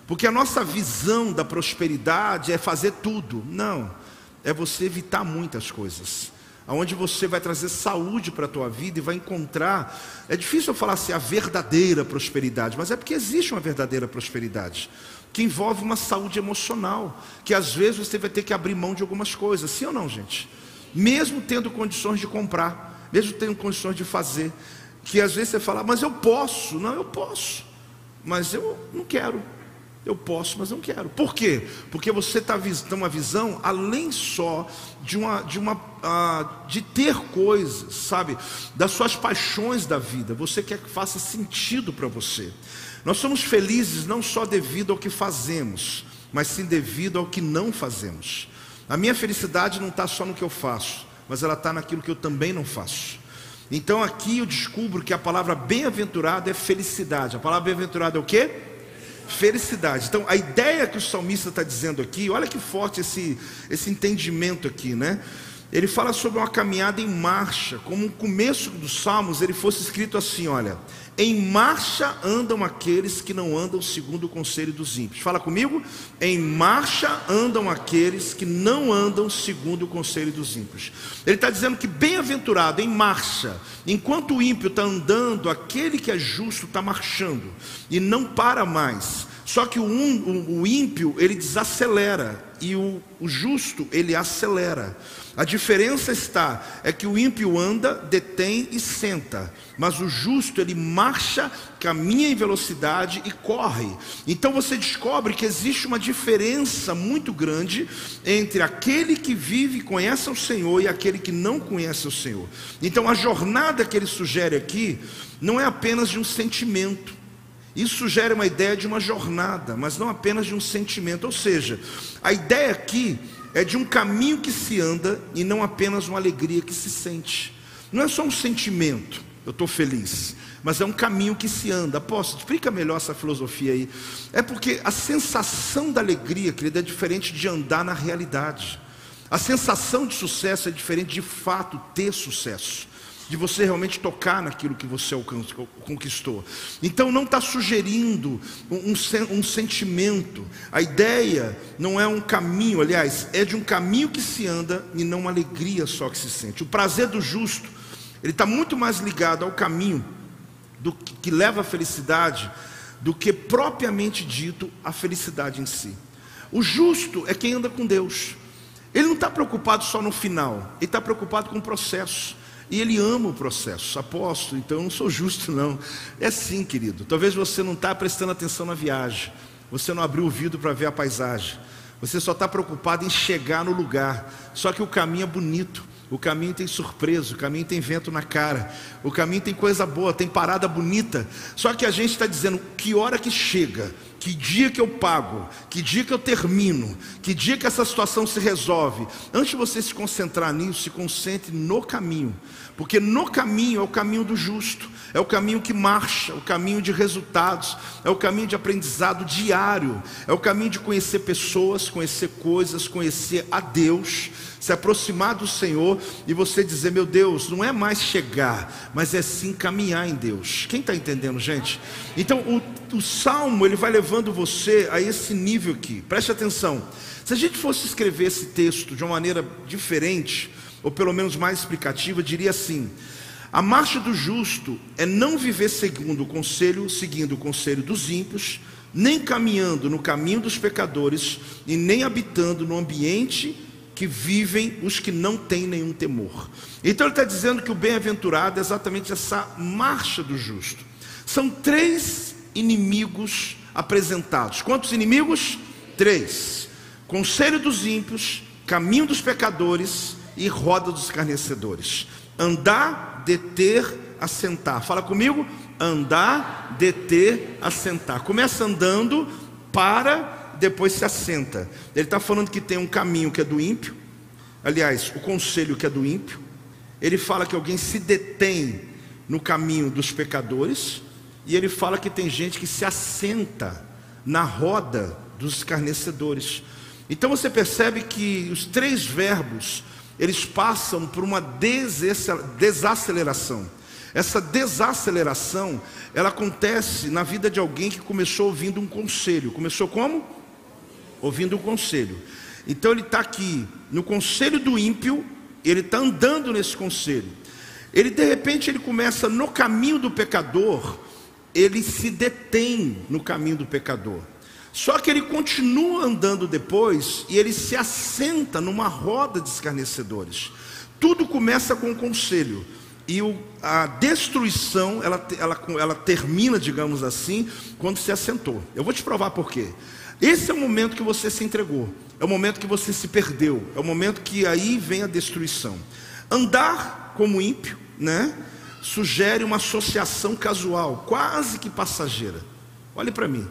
Porque a nossa visão da prosperidade é fazer tudo. Não, é você evitar muitas coisas. Aonde você vai trazer saúde para a tua vida e vai encontrar. É difícil eu falar assim a verdadeira prosperidade, mas é porque existe uma verdadeira prosperidade que envolve uma saúde emocional, que às vezes você vai ter que abrir mão de algumas coisas, sim ou não, gente? Mesmo tendo condições de comprar, mesmo tendo condições de fazer, que às vezes você fala, mas eu posso, não, eu posso, mas eu não quero. Eu posso, mas não quero. Por quê? Porque você está tem uma visão além só de uma, de uma, uh, de ter coisas, sabe, das suas paixões da vida. Você quer que faça sentido para você. Nós somos felizes não só devido ao que fazemos, mas sim devido ao que não fazemos. A minha felicidade não está só no que eu faço, mas ela está naquilo que eu também não faço. Então aqui eu descubro que a palavra bem-aventurado é felicidade. A palavra bem-aventurado é o quê? Felicidade. Então a ideia que o salmista está dizendo aqui, olha que forte esse, esse entendimento aqui, né? Ele fala sobre uma caminhada em marcha, como o começo dos salmos ele fosse escrito assim: olha, em marcha andam aqueles que não andam segundo o conselho dos ímpios. Fala comigo. Em marcha andam aqueles que não andam segundo o conselho dos ímpios. Ele está dizendo que bem-aventurado, em marcha. Enquanto o ímpio está andando, aquele que é justo está marchando e não para mais. Só que o, o, o ímpio ele desacelera e o, o justo ele acelera. A diferença está é que o ímpio anda, detém e senta, mas o justo ele marcha, caminha em velocidade e corre. Então você descobre que existe uma diferença muito grande entre aquele que vive e conhece o Senhor e aquele que não conhece o Senhor. Então a jornada que ele sugere aqui não é apenas de um sentimento. Isso sugere uma ideia de uma jornada, mas não apenas de um sentimento. Ou seja, a ideia aqui é de um caminho que se anda e não apenas uma alegria que se sente. Não é só um sentimento, eu estou feliz, mas é um caminho que se anda. Posso explica melhor essa filosofia aí. É porque a sensação da alegria, querida, é diferente de andar na realidade. A sensação de sucesso é diferente de fato ter sucesso. De você realmente tocar naquilo que você conquistou. Então não está sugerindo um, um, sentimento. A ideia não é um caminho, aliás, é de um caminho que se anda e não uma alegria só que se sente. O prazer do justo, ele está muito mais ligado ao caminho do que, que leva à felicidade do que propriamente dito a felicidade em si. O justo é quem anda com Deus. Ele não está preocupado só no final, ele está preocupado com o processo. E ele ama o processo. Apóstolo, então eu não sou justo, não. É sim, querido. Talvez você não está prestando atenção na viagem. Você não abriu o vidro para ver a paisagem. Você só está preocupado em chegar no lugar. Só que o caminho é bonito. O caminho tem surpresa, o caminho tem vento na cara, o caminho tem coisa boa, tem parada bonita. Só que a gente está dizendo que hora que chega, que dia que eu pago, que dia que eu termino, que dia que essa situação se resolve. Antes de você se concentrar nisso, se concentre no caminho, porque no caminho é o caminho do justo, é o caminho que marcha, é o caminho de resultados, é o caminho de aprendizado diário, é o caminho de conhecer pessoas, conhecer coisas, conhecer a Deus se aproximar do Senhor e você dizer: Meu Deus, não é mais chegar, mas é sim caminhar em Deus. Quem está entendendo, gente? Então, o, o salmo ele vai levando você a esse nível aqui, preste atenção. Se a gente fosse escrever esse texto de uma maneira diferente, ou pelo menos mais explicativa, diria assim: a marcha do justo é não viver segundo o conselho, seguindo o conselho dos ímpios, nem caminhando no caminho dos pecadores, e nem habitando no ambiente que vivem os que não têm nenhum temor. Então ele está dizendo que o bem-aventurado é exatamente essa marcha do justo. São três inimigos apresentados. Quantos inimigos? Três: conselho dos ímpios, caminho dos pecadores e roda dos escarnecedores. Andar, deter, assentar. Fala comigo. Andar, deter, assentar. Começa andando, para depois se assenta. Ele está falando que tem um caminho que é do ímpio, aliás, o conselho que é do ímpio. Ele fala que alguém se detém no caminho dos pecadores, e ele fala que tem gente que se assenta na roda dos escarnecedores. Então você percebe que os três verbos, eles passam por uma desaceleração. Essa desaceleração, ela acontece na vida de alguém que começou ouvindo um conselho. Começou como? ouvindo o conselho. Então ele está aqui no conselho do ímpio, ele está andando nesse conselho. Ele de repente ele começa no caminho do pecador, ele se detém no caminho do pecador. Só que ele continua andando depois e ele se assenta numa roda de escarnecedores. Tudo começa com o conselho. E o, a destruição, ela, ela, ela termina, digamos assim, quando se assentou. Eu vou te provar por quê. Esse é o momento que você se entregou, é o momento que você se perdeu, é o momento que aí vem a destruição. Andar como ímpio, né? Sugere uma associação casual, quase que passageira. Olhe para mim.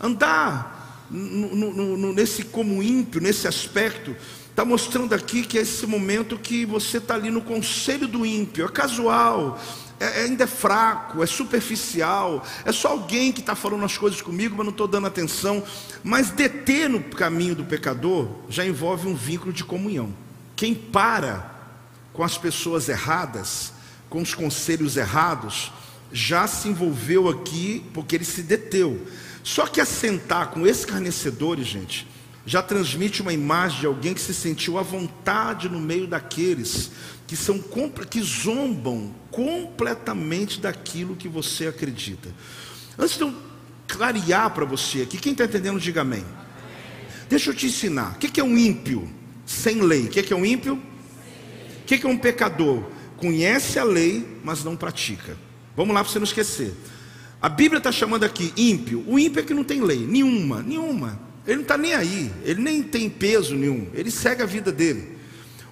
Andar no, no, no, nesse como ímpio, nesse aspecto, está mostrando aqui que é esse momento que você está ali no conselho do ímpio, é casual, é, é, ainda é fraco, é superficial, é só alguém que está falando as coisas comigo, mas não estou dando atenção. Mas deter no caminho do pecador já envolve um vínculo de comunhão. Quem para com as pessoas erradas, com os conselhos errados, já se envolveu aqui porque ele se deteu. Só que assentar com escarnecedores, gente, já transmite uma imagem de alguém que se sentiu à vontade no meio daqueles que são que zombam completamente daquilo que você acredita. Antes de eu clarear para você aqui, quem está entendendo, diga amém. Deixa eu te ensinar. O que é um ímpio sem lei? O que é um ímpio? O que é um pecador? Conhece a lei, mas não pratica. Vamos lá para você não esquecer. A Bíblia está chamando aqui ímpio. O ímpio é que não tem lei, nenhuma, nenhuma. Ele não está nem aí, ele nem tem peso nenhum, ele segue a vida dele.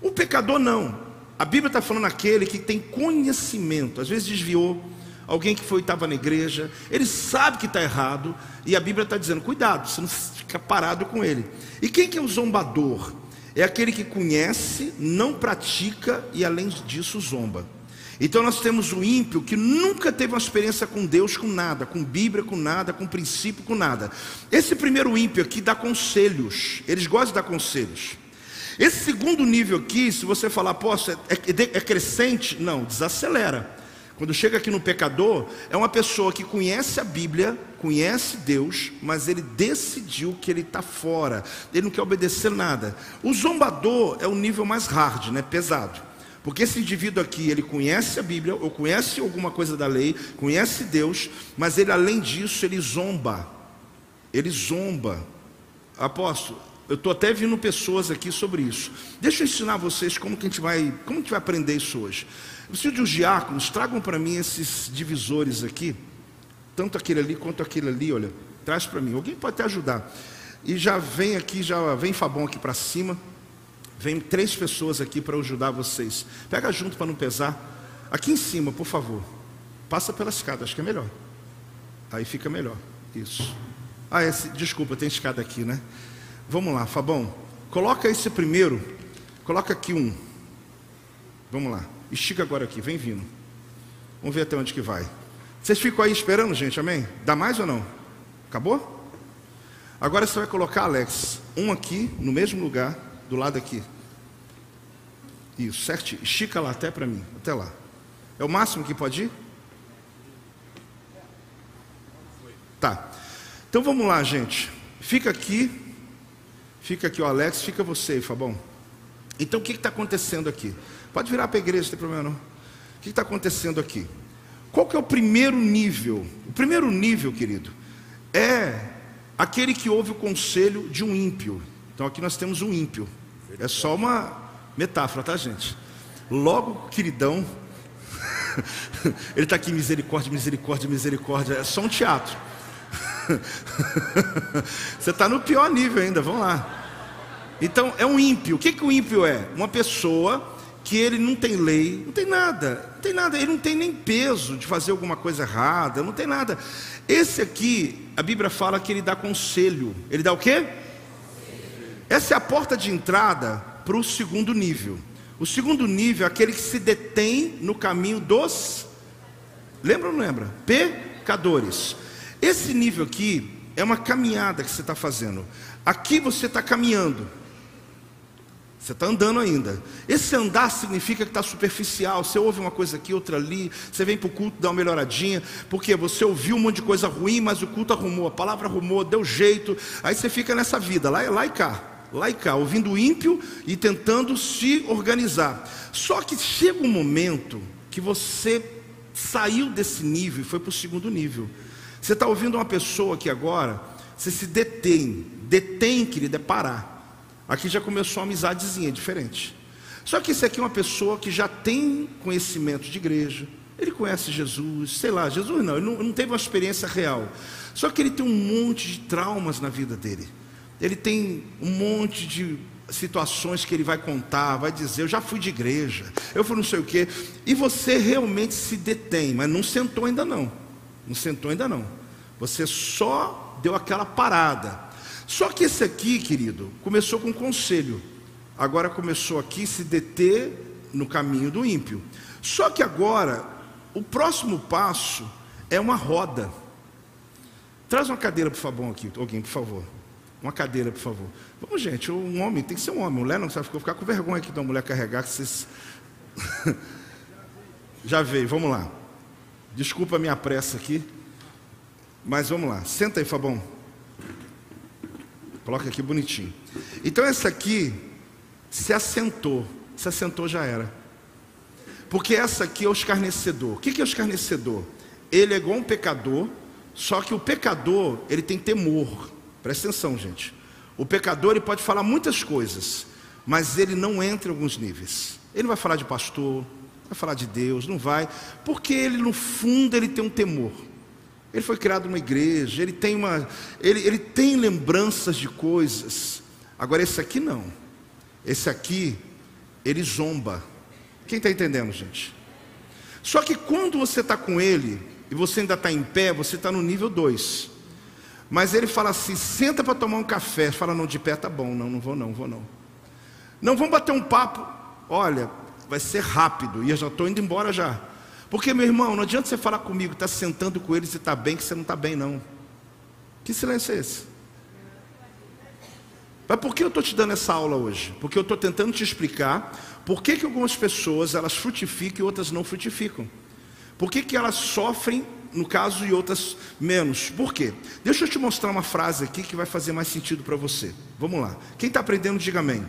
O pecador não. A Bíblia está falando aquele que tem conhecimento, às vezes desviou, alguém que foi estava na igreja, ele sabe que está errado, e a Bíblia está dizendo: cuidado, você não fica parado com ele. E quem que é o zombador? É aquele que conhece, não pratica e além disso zomba. Então nós temos o ímpio que nunca teve uma experiência com Deus, com nada, com Bíblia, com nada, com princípio, com nada. Esse primeiro ímpio aqui dá conselhos, eles gostam de dar conselhos. Esse segundo nível aqui, se você falar, posso, é, é, é crescente? Não, desacelera. Quando chega aqui no pecador, é uma pessoa que conhece a Bíblia, conhece Deus, mas ele decidiu que ele está fora, ele não quer obedecer nada. O zombador é o nível mais hard, né? pesado. Porque esse indivíduo aqui, ele conhece a Bíblia, ou conhece alguma coisa da lei, conhece Deus, mas ele além disso, ele zomba. Ele zomba. Apóstolo, eu estou até vindo pessoas aqui sobre isso. Deixa eu ensinar vocês como que a gente vai, como a gente vai aprender isso hoje. Eu preciso de os diáconos, tragam para mim esses divisores aqui, tanto aquele ali quanto aquele ali, olha, traz para mim. Alguém pode até ajudar. E já vem aqui, já vem Fabão aqui para cima. Vem três pessoas aqui para ajudar vocês. Pega junto para não pesar. Aqui em cima, por favor. Passa pela escada, acho que é melhor. Aí fica melhor. Isso. Ah, esse, desculpa, tem escada aqui, né? Vamos lá, Fabão. Coloca esse primeiro. Coloca aqui um. Vamos lá. Estica agora aqui, vem vindo. Vamos ver até onde que vai. Vocês ficam aí esperando, gente, amém? Dá mais ou não? Acabou? Agora você vai colocar, Alex, um aqui, no mesmo lugar, do lado aqui. Isso, certinho. Estica lá até para mim, até lá. É o máximo que pode ir? Tá. Então vamos lá, gente. Fica aqui. Fica aqui o Alex, fica você, Fabão. Então o que está acontecendo aqui? Pode virar para a igreja, não tem problema não. O que está acontecendo aqui? Qual que é o primeiro nível? O primeiro nível, querido, é aquele que ouve o conselho de um ímpio. Então aqui nós temos um ímpio. É só uma metáfora, tá, gente? Logo, queridão, ele está aqui, misericórdia, misericórdia, misericórdia. É só um teatro. Você está no pior nível ainda, vamos lá. Então, é um ímpio. O que, que o ímpio é? Uma pessoa que ele não tem lei, não tem nada, não tem nada, ele não tem nem peso de fazer alguma coisa errada, não tem nada. Esse aqui, a Bíblia fala que ele dá conselho. Ele dá o quê? Essa é a porta de entrada para o segundo nível. O segundo nível é aquele que se detém no caminho dos. Lembra ou não lembra? Pecadores. Esse nível aqui é uma caminhada que você está fazendo. Aqui você está caminhando. Você está andando ainda. Esse andar significa que está superficial. Você ouve uma coisa aqui, outra ali. Você vem para o culto, dá uma melhoradinha. Porque você ouviu um monte de coisa ruim, mas o culto arrumou, a palavra arrumou, deu jeito. Aí você fica nessa vida, lá, lá e cá. Lá e cá, ouvindo o ímpio e tentando se organizar. Só que chega um momento que você saiu desse nível e foi para o segundo nível. Você está ouvindo uma pessoa aqui agora, você se detém. Detém, querido, é parar. Aqui já começou uma amizadezinha diferente. Só que esse aqui é uma pessoa que já tem conhecimento de igreja, ele conhece Jesus, sei lá, Jesus não, ele não, não teve uma experiência real. Só que ele tem um monte de traumas na vida dele. Ele tem um monte de situações que ele vai contar, vai dizer, eu já fui de igreja, eu fui não sei o quê, e você realmente se detém, mas não sentou ainda não. Não sentou ainda não. Você só deu aquela parada. Só que esse aqui, querido, começou com conselho. Agora começou aqui se deter no caminho do ímpio. Só que agora, o próximo passo é uma roda. Traz uma cadeira, por favor, aqui, alguém, por favor. Uma cadeira, por favor. Vamos, gente, um homem, tem que ser um homem. Mulher não sabe ficar com vergonha aqui da mulher carregar, que vocês. Já veio, vamos lá. Desculpa a minha pressa aqui. Mas vamos lá. Senta aí, Fabão. Coloca aqui bonitinho. Então essa aqui se assentou. Se assentou já era. Porque essa aqui é o escarnecedor. O que é o escarnecedor? Ele é igual um pecador, só que o pecador, ele tem temor. Presta atenção, gente. O pecador, ele pode falar muitas coisas, mas ele não entra em alguns níveis. Ele vai falar de pastor, vai falar de Deus, não vai, porque ele no fundo ele tem um temor. Ele foi criado numa igreja, ele tem uma, ele, ele tem lembranças de coisas. Agora esse aqui não. Esse aqui ele zomba. Quem está entendendo, gente? Só que quando você está com ele e você ainda está em pé, você está no nível 2. Mas ele fala assim: senta para tomar um café. Fala, não, de pé tá bom, não, não vou, não, vou não. Não, vamos bater um papo. Olha, vai ser rápido. E eu já estou indo embora já. Porque, meu irmão, não adianta você falar comigo, está sentando com eles e está bem, que você não está bem, não. Que silêncio é esse? Mas por que eu estou te dando essa aula hoje? Porque eu estou tentando te explicar por que, que algumas pessoas elas frutificam e outras não frutificam. Por que, que elas sofrem, no caso, e outras menos? Por quê? Deixa eu te mostrar uma frase aqui que vai fazer mais sentido para você. Vamos lá. Quem está aprendendo, diga amém. amém.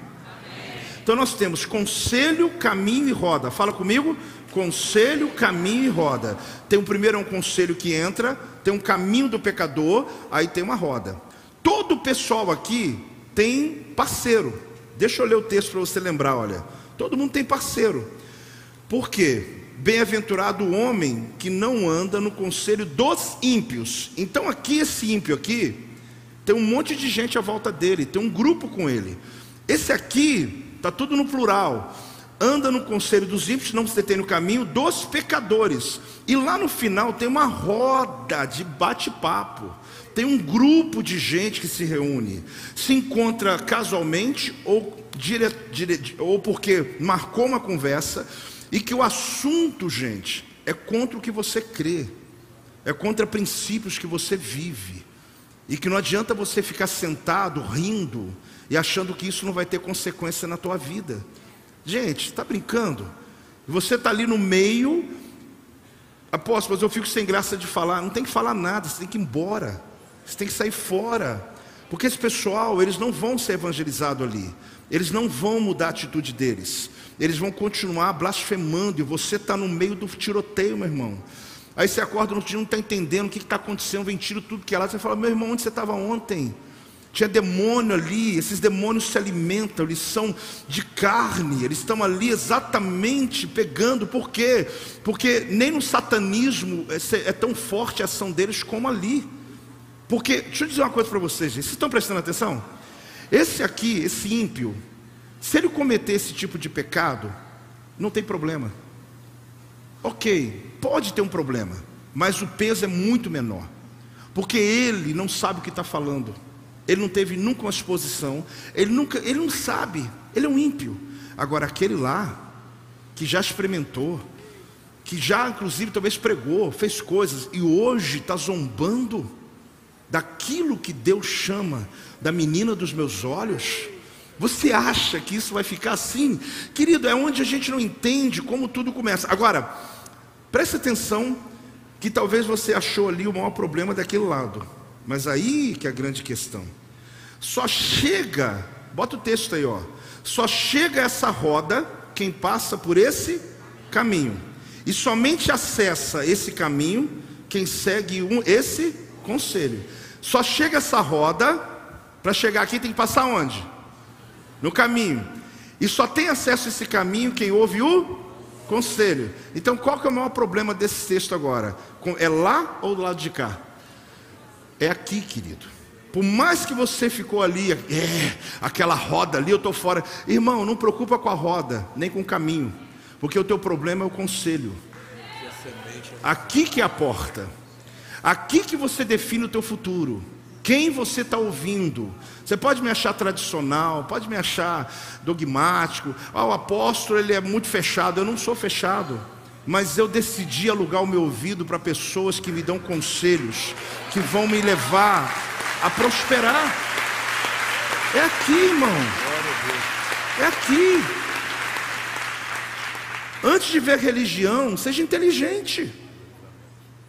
Então nós temos conselho, caminho e roda. Fala comigo. Conselho, caminho e roda. Tem o primeiro é um conselho que entra, tem um caminho do pecador, aí tem uma roda. Todo o pessoal aqui tem parceiro. Deixa eu ler o texto para você lembrar, olha. Todo mundo tem parceiro. Por quê? Bem-aventurado o homem que não anda no conselho dos ímpios. Então aqui esse ímpio aqui tem um monte de gente à volta dele, tem um grupo com ele. Esse aqui está tudo no plural. Anda no conselho dos ímpios, não se detém no caminho dos pecadores. E lá no final tem uma roda de bate-papo. Tem um grupo de gente que se reúne, se encontra casualmente ou, dire, dire, ou porque marcou uma conversa e que o assunto, gente, é contra o que você crê, é contra princípios que você vive, e que não adianta você ficar sentado rindo e achando que isso não vai ter consequência na tua vida. Gente, está brincando? Você está ali no meio, apóstolo, mas eu fico sem graça de falar. Não tem que falar nada, você tem que ir embora. Você tem que sair fora. Porque esse pessoal, eles não vão ser evangelizados ali. Eles não vão mudar a atitude deles. Eles vão continuar blasfemando. E você está no meio do tiroteio, meu irmão. Aí você acorda no dia, não está entendendo o que está acontecendo, vem tiro tudo que é lá. Você fala, meu irmão, onde você estava ontem? Tinha demônio ali, esses demônios se alimentam, eles são de carne, eles estão ali exatamente pegando, por quê? Porque nem no satanismo é, é tão forte a ação deles como ali. Porque, deixa eu dizer uma coisa para vocês, gente. Vocês estão prestando atenção? Esse aqui, esse ímpio, se ele cometer esse tipo de pecado, não tem problema. Ok, pode ter um problema, mas o peso é muito menor. Porque ele não sabe o que está falando. Ele não teve nunca uma exposição. Ele nunca, ele não sabe. Ele é um ímpio. Agora aquele lá que já experimentou, que já inclusive talvez pregou, fez coisas e hoje está zombando daquilo que Deus chama da menina dos meus olhos? Você acha que isso vai ficar assim? Querido, é onde a gente não entende como tudo começa. Agora, preste atenção que talvez você achou ali o maior problema daquele lado. Mas aí que é a grande questão. Só chega, bota o texto aí, ó. Só chega essa roda quem passa por esse caminho. E somente acessa esse caminho quem segue um, esse conselho. Só chega essa roda, para chegar aqui tem que passar onde? No caminho. E só tem acesso a esse caminho quem ouve o conselho. Então qual que é o maior problema desse texto agora? É lá ou do lado de cá? É aqui, querido. Por mais que você ficou ali, é, aquela roda ali, eu estou fora. Irmão, não preocupa com a roda, nem com o caminho. Porque o teu problema é o conselho. Aqui que é a porta. Aqui que você define o teu futuro. Quem você está ouvindo? Você pode me achar tradicional, pode me achar dogmático. Ah, o apóstolo ele é muito fechado. Eu não sou fechado, mas eu decidi alugar o meu ouvido para pessoas que me dão conselhos, que vão me levar a prosperar. É aqui, irmão. É aqui. Antes de ver religião, seja inteligente.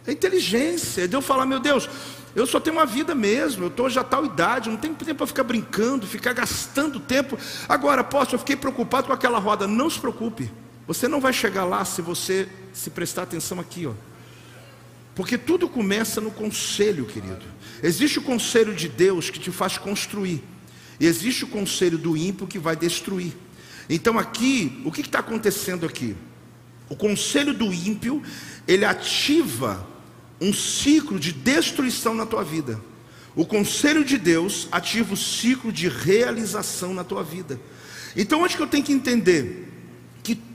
É inteligência. É de falar, meu Deus, eu só tenho uma vida mesmo, eu estou já tal idade, não tenho tempo para ficar brincando, ficar gastando tempo. Agora, posso, eu fiquei preocupado com aquela roda. Não se preocupe, você não vai chegar lá se você se prestar atenção aqui, ó. Porque tudo começa no conselho, querido. Existe o conselho de Deus que te faz construir, e existe o conselho do ímpio que vai destruir. Então, aqui, o que está acontecendo aqui? O conselho do ímpio, ele ativa um ciclo de destruição na tua vida. O conselho de Deus ativa o ciclo de realização na tua vida. Então, onde que eu tenho que entender?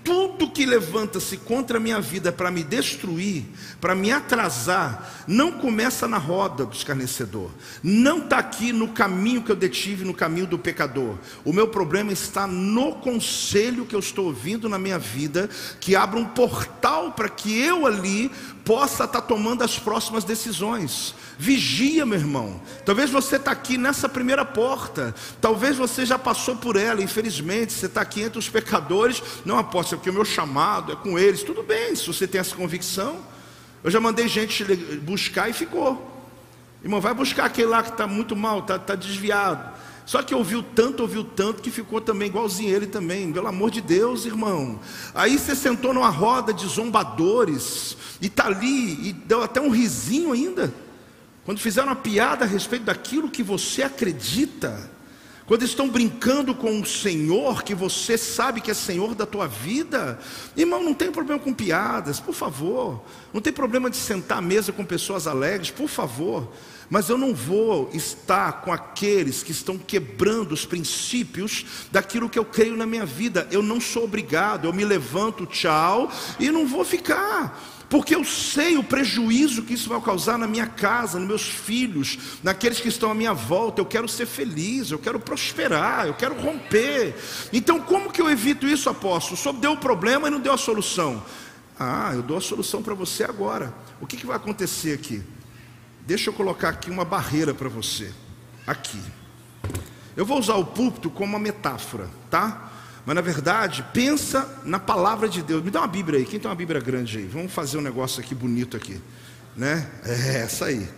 Tudo que levanta-se contra a minha vida para me destruir, para me atrasar, não começa na roda do escarnecedor, não está aqui no caminho que eu detive, no caminho do pecador. O meu problema está no conselho que eu estou ouvindo na minha vida, que abre um portal para que eu ali possa estar tá tomando as próximas decisões. Vigia, meu irmão. Talvez você está aqui nessa primeira porta. Talvez você já passou por ela. Infelizmente, você está aqui entre os pecadores. Não aposto, é porque o meu chamado é com eles. Tudo bem, se você tem essa convicção. Eu já mandei gente buscar e ficou. Irmão, vai buscar aquele lá que está muito mal, está tá desviado. Só que ouviu tanto, ouviu tanto, que ficou também igualzinho ele também. Pelo amor de Deus, irmão. Aí você sentou numa roda de zombadores, e está ali, e deu até um risinho ainda. Quando fizeram uma piada a respeito daquilo que você acredita, quando estão brincando com o Senhor, que você sabe que é Senhor da tua vida, irmão, não tem problema com piadas, por favor. Não tem problema de sentar à mesa com pessoas alegres, por favor. Mas eu não vou estar com aqueles que estão quebrando os princípios daquilo que eu creio na minha vida. Eu não sou obrigado, eu me levanto, tchau, e não vou ficar porque eu sei o prejuízo que isso vai causar na minha casa, nos meus filhos, naqueles que estão à minha volta. Eu quero ser feliz, eu quero prosperar, eu quero romper. Então, como que eu evito isso, apóstolo? Só deu o problema e não deu a solução. Ah, eu dou a solução para você agora. O que, que vai acontecer aqui? Deixa eu colocar aqui uma barreira para você. Aqui. Eu vou usar o púlpito como uma metáfora, tá? Mas na verdade, pensa na palavra de Deus. Me dá uma Bíblia aí. Quem tem uma Bíblia grande aí? Vamos fazer um negócio aqui bonito aqui, né? É essa aí.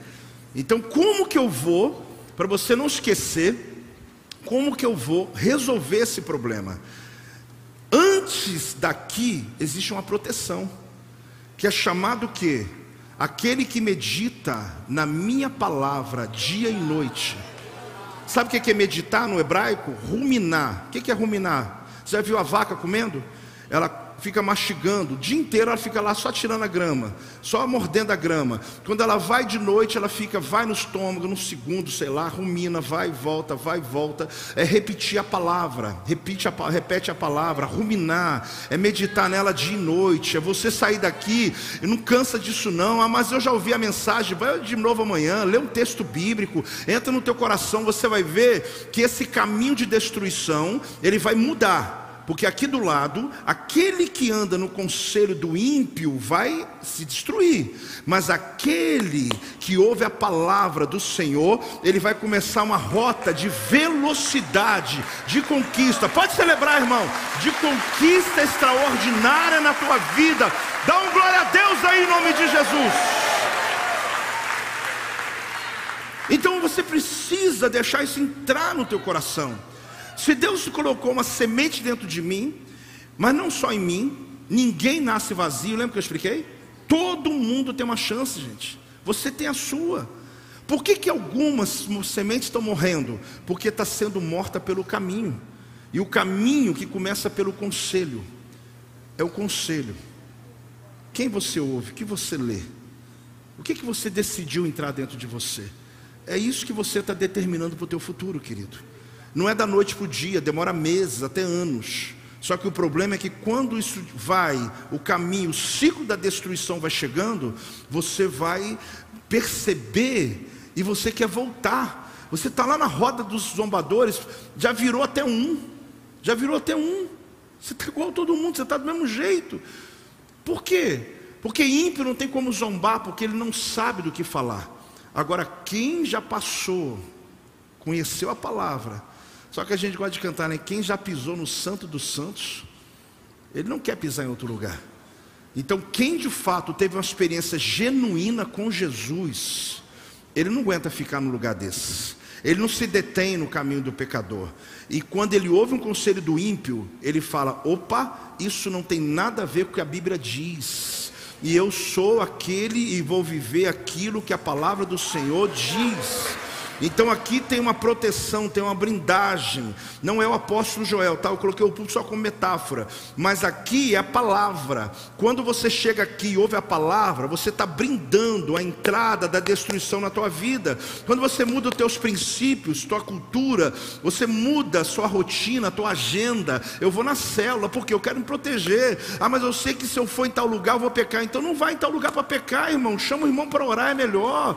Então, como que eu vou para você não esquecer? Como que eu vou resolver esse problema? Antes daqui existe uma proteção, que é chamado que aquele que medita na minha palavra dia e noite. Sabe o que é meditar no hebraico? Ruminar. O que é ruminar? Você já viu a vaca comendo? Ela fica mastigando, o dia inteiro ela fica lá só tirando a grama, só mordendo a grama. Quando ela vai de noite, ela fica, vai no estômago, no segundo, sei lá, rumina, vai e volta, vai e volta. É repetir a palavra, repete a, repete a palavra, ruminar, é meditar nela dia e noite, é você sair daqui e não cansa disso não. Ah, mas eu já ouvi a mensagem, vai de novo amanhã, lê um texto bíblico, entra no teu coração, você vai ver que esse caminho de destruição, ele vai mudar. Porque aqui do lado, aquele que anda no conselho do ímpio vai se destruir, mas aquele que ouve a palavra do Senhor, ele vai começar uma rota de velocidade, de conquista. Pode celebrar, irmão, de conquista extraordinária na tua vida. Dá um glória a Deus aí em nome de Jesus. Então você precisa deixar isso entrar no teu coração. Se Deus colocou uma semente dentro de mim, mas não só em mim, ninguém nasce vazio, lembra que eu expliquei? Todo mundo tem uma chance, gente. Você tem a sua. Por que, que algumas sementes estão morrendo? Porque está sendo morta pelo caminho. E o caminho que começa pelo conselho. É o conselho. Quem você ouve? O que você lê? O que, que você decidiu entrar dentro de você? É isso que você está determinando para o teu futuro, querido. Não é da noite para o dia, demora meses, até anos. Só que o problema é que quando isso vai, o caminho, o ciclo da destruição vai chegando, você vai perceber e você quer voltar. Você está lá na roda dos zombadores, já virou até um, já virou até um. Você está igual a todo mundo, você está do mesmo jeito. Por quê? Porque ímpio não tem como zombar, porque ele não sabe do que falar. Agora, quem já passou, conheceu a palavra, só que a gente gosta de cantar, né? Quem já pisou no Santo dos Santos, ele não quer pisar em outro lugar. Então, quem de fato teve uma experiência genuína com Jesus, ele não aguenta ficar no lugar desses. Ele não se detém no caminho do pecador. E quando ele ouve um conselho do ímpio, ele fala: opa, isso não tem nada a ver com o que a Bíblia diz. E eu sou aquele e vou viver aquilo que a palavra do Senhor diz. Então aqui tem uma proteção, tem uma blindagem. Não é o apóstolo Joel, tá? Eu coloquei o púlpito só como metáfora. Mas aqui é a palavra. Quando você chega aqui e ouve a palavra, você está brindando a entrada da destruição na tua vida. Quando você muda os teus princípios, tua cultura, você muda a sua rotina, a tua agenda. Eu vou na célula, porque eu quero me proteger. Ah, mas eu sei que se eu for em tal lugar eu vou pecar. Então não vai em tal lugar para pecar, irmão. Chama o irmão para orar, é melhor.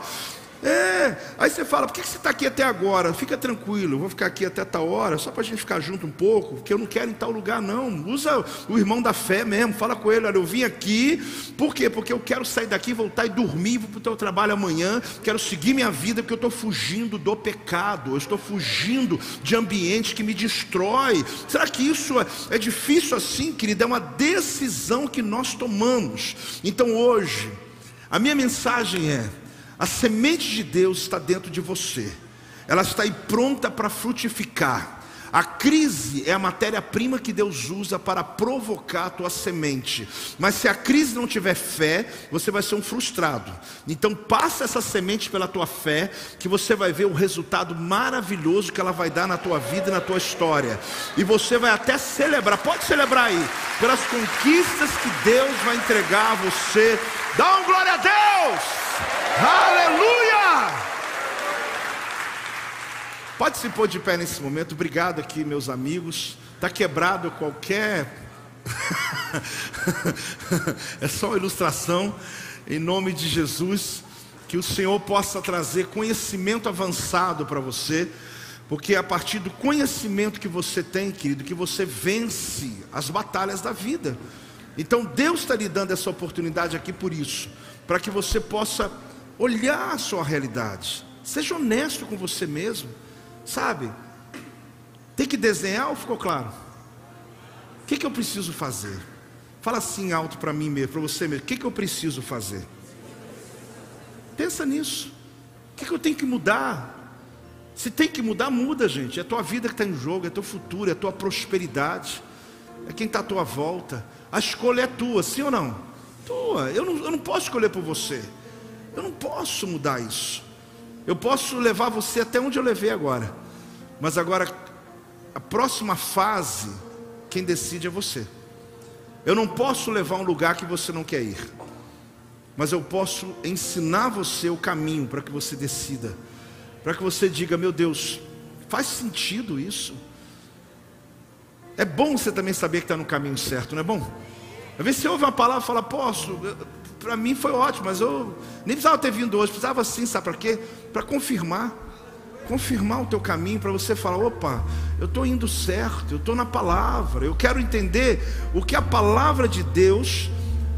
É, aí você fala, por que você está aqui até agora? Fica tranquilo, eu vou ficar aqui até tal hora, só para a gente ficar junto um pouco, porque eu não quero em tal lugar, não. Usa o irmão da fé mesmo, fala com ele, olha, eu vim aqui, por quê? Porque eu quero sair daqui, voltar e dormir, vou para o teu trabalho amanhã, quero seguir minha vida, porque eu estou fugindo do pecado, eu estou fugindo de ambiente que me destrói. Será que isso é, é difícil assim, querido? É uma decisão que nós tomamos. Então hoje, a minha mensagem é a semente de Deus está dentro de você, ela está aí pronta para frutificar. A crise é a matéria-prima que Deus usa para provocar a tua semente. Mas se a crise não tiver fé, você vai ser um frustrado. Então passa essa semente pela tua fé, que você vai ver o resultado maravilhoso que ela vai dar na tua vida e na tua história. E você vai até celebrar, pode celebrar aí, pelas conquistas que Deus vai entregar a você. Dá um glória a Deus! Aleluia! Pode se pôr de pé nesse momento. Obrigado aqui, meus amigos. Está quebrado qualquer. é só uma ilustração. Em nome de Jesus, que o Senhor possa trazer conhecimento avançado para você, porque é a partir do conhecimento que você tem, querido, que você vence as batalhas da vida. Então Deus está lhe dando essa oportunidade aqui por isso, para que você possa olhar a sua realidade. Seja honesto com você mesmo, sabe? Tem que desenhar ou ficou claro? O que, que eu preciso fazer? Fala assim alto para mim mesmo, para você mesmo. O que, que eu preciso fazer? Pensa nisso. O que, que eu tenho que mudar? Se tem que mudar, muda, gente. É a tua vida que está em jogo, é teu futuro, é a tua prosperidade, é quem está à tua volta. A escolha é tua, sim ou não? Tua. Eu não, eu não posso escolher por você. Eu não posso mudar isso. Eu posso levar você até onde eu levei agora. Mas agora, a próxima fase, quem decide é você. Eu não posso levar um lugar que você não quer ir. Mas eu posso ensinar você o caminho para que você decida. Para que você diga: Meu Deus, faz sentido isso? É bom você também saber que está no caminho certo, não é bom? Às vezes você ouve uma palavra e fala: Posso, para mim foi ótimo, mas eu nem precisava ter vindo hoje, precisava sim, sabe para quê? Para confirmar, confirmar o teu caminho, para você falar: opa, eu estou indo certo, eu estou na palavra, eu quero entender o que a palavra de Deus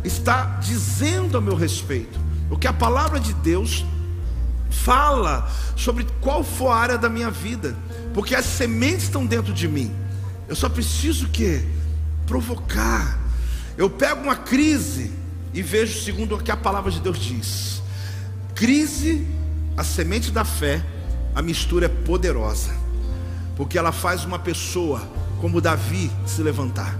está dizendo a meu respeito, o que a palavra de Deus fala sobre qual for a área da minha vida, porque as sementes estão dentro de mim, eu só preciso que provocar. Eu pego uma crise, e vejo segundo o que a palavra de Deus diz. Crise, a semente da fé, a mistura é poderosa, porque ela faz uma pessoa como Davi se levantar,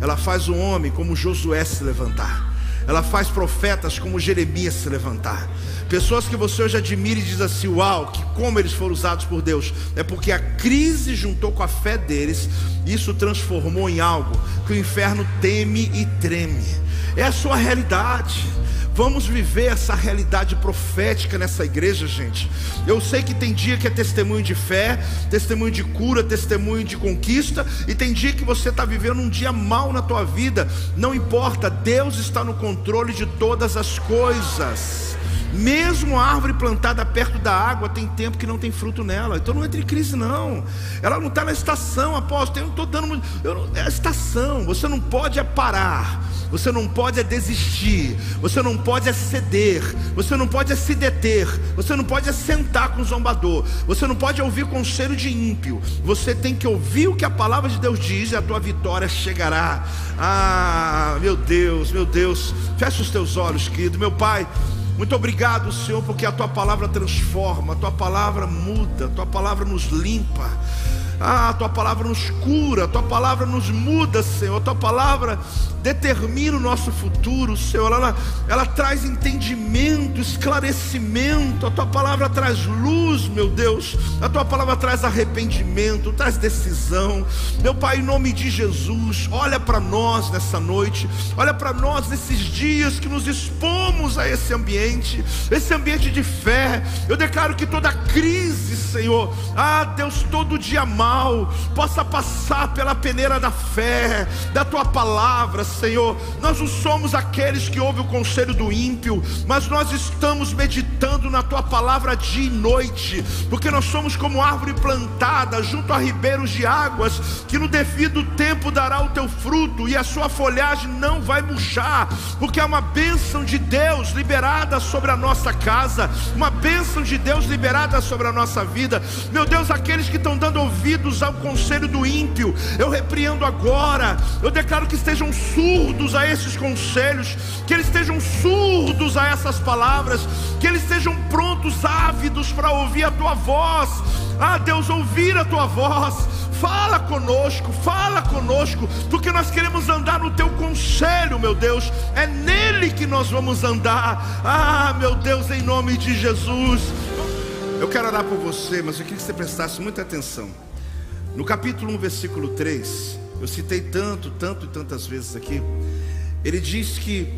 ela faz um homem como Josué se levantar, ela faz profetas como Jeremias se levantar. Pessoas que você hoje admira e diz assim: Uau, que como eles foram usados por Deus. É porque a crise juntou com a fé deles, isso transformou em algo que o inferno teme e treme. É a sua realidade. Vamos viver essa realidade profética nessa igreja, gente. Eu sei que tem dia que é testemunho de fé, testemunho de cura, testemunho de conquista, e tem dia que você está vivendo um dia mal na tua vida. Não importa, Deus está no controle de todas as coisas. Mesmo a árvore plantada perto da água tem tempo que não tem fruto nela. Então não entre em crise, não. Ela não está na estação, apóstolo. Eu não estou dando. Eu é a estação. Você não pode é parar. Você não pode é desistir. Você não pode é ceder. Você não pode é se deter. Você não pode é sentar com o zombador. Você não pode ouvir conselho de ímpio. Você tem que ouvir o que a palavra de Deus diz e a tua vitória chegará. Ah, meu Deus, meu Deus. Fecha os teus olhos, querido. Meu Pai. Muito obrigado, Senhor, porque a tua palavra transforma, a tua palavra muda, a tua palavra nos limpa. Ah, a tua palavra nos cura, tua palavra nos muda, Senhor. Tua palavra determina o nosso futuro, Senhor. Ela, ela traz entendimento, esclarecimento. A tua palavra traz luz, meu Deus. A tua palavra traz arrependimento, traz decisão. Meu Pai, em nome de Jesus, olha para nós nessa noite, olha para nós nesses dias que nos expomos a esse ambiente, esse ambiente de fé. Eu declaro que toda crise, Senhor, ah, Deus, todo dia mal, possa passar pela peneira da fé, da tua palavra, Senhor. Nós não somos aqueles que ouvem o conselho do ímpio, mas nós estamos meditando na tua palavra dia e noite, porque nós somos como árvore plantada junto a ribeiros de águas, que no devido tempo dará o teu fruto e a sua folhagem não vai murchar, porque é uma bênção de Deus liberada sobre a nossa casa, uma bênção de Deus liberada sobre a nossa vida. Meu Deus, aqueles que estão dando ouvidos ao conselho do ímpio, eu repreendo agora, eu declaro que estejam surdos a esses conselhos, que eles estejam surdos a essas palavras, que eles estejam prontos, ávidos para ouvir a tua voz. Ah, Deus, ouvir a tua voz. Fala conosco, fala conosco, porque nós queremos andar no teu conselho, meu Deus. É nele que nós vamos andar. Ah, meu Deus, em nome de Jesus. Eu quero orar por você, mas eu queria que você prestasse muita atenção. No capítulo 1, versículo 3, eu citei tanto, tanto e tantas vezes aqui. Ele diz que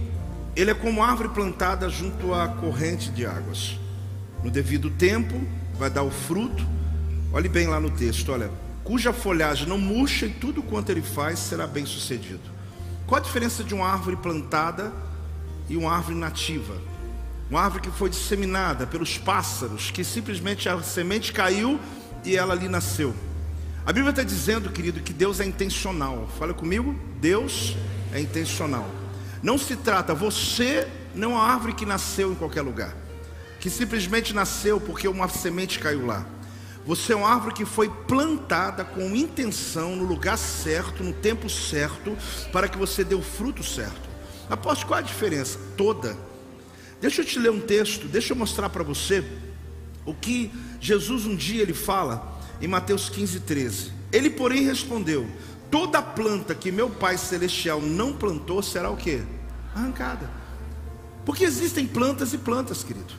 ele é como árvore plantada junto à corrente de águas. No devido tempo, vai dar o fruto. Olhe bem lá no texto, olha, cuja folhagem não murcha e tudo quanto ele faz será bem sucedido. Qual a diferença de uma árvore plantada e uma árvore nativa? Uma árvore que foi disseminada pelos pássaros, que simplesmente a semente caiu e ela ali nasceu. A Bíblia está dizendo, querido, que Deus é intencional. Fala comigo, Deus é intencional. Não se trata, você não é uma árvore que nasceu em qualquer lugar, que simplesmente nasceu porque uma semente caiu lá. Você é uma árvore que foi plantada com intenção no lugar certo, no tempo certo, para que você dê o fruto certo. Após qual a diferença? Toda. Deixa eu te ler um texto, deixa eu mostrar para você o que Jesus um dia ele fala em Mateus 15, 13. Ele, porém, respondeu: Toda planta que meu Pai Celestial não plantou será o que? Arrancada. Porque existem plantas e plantas, querido.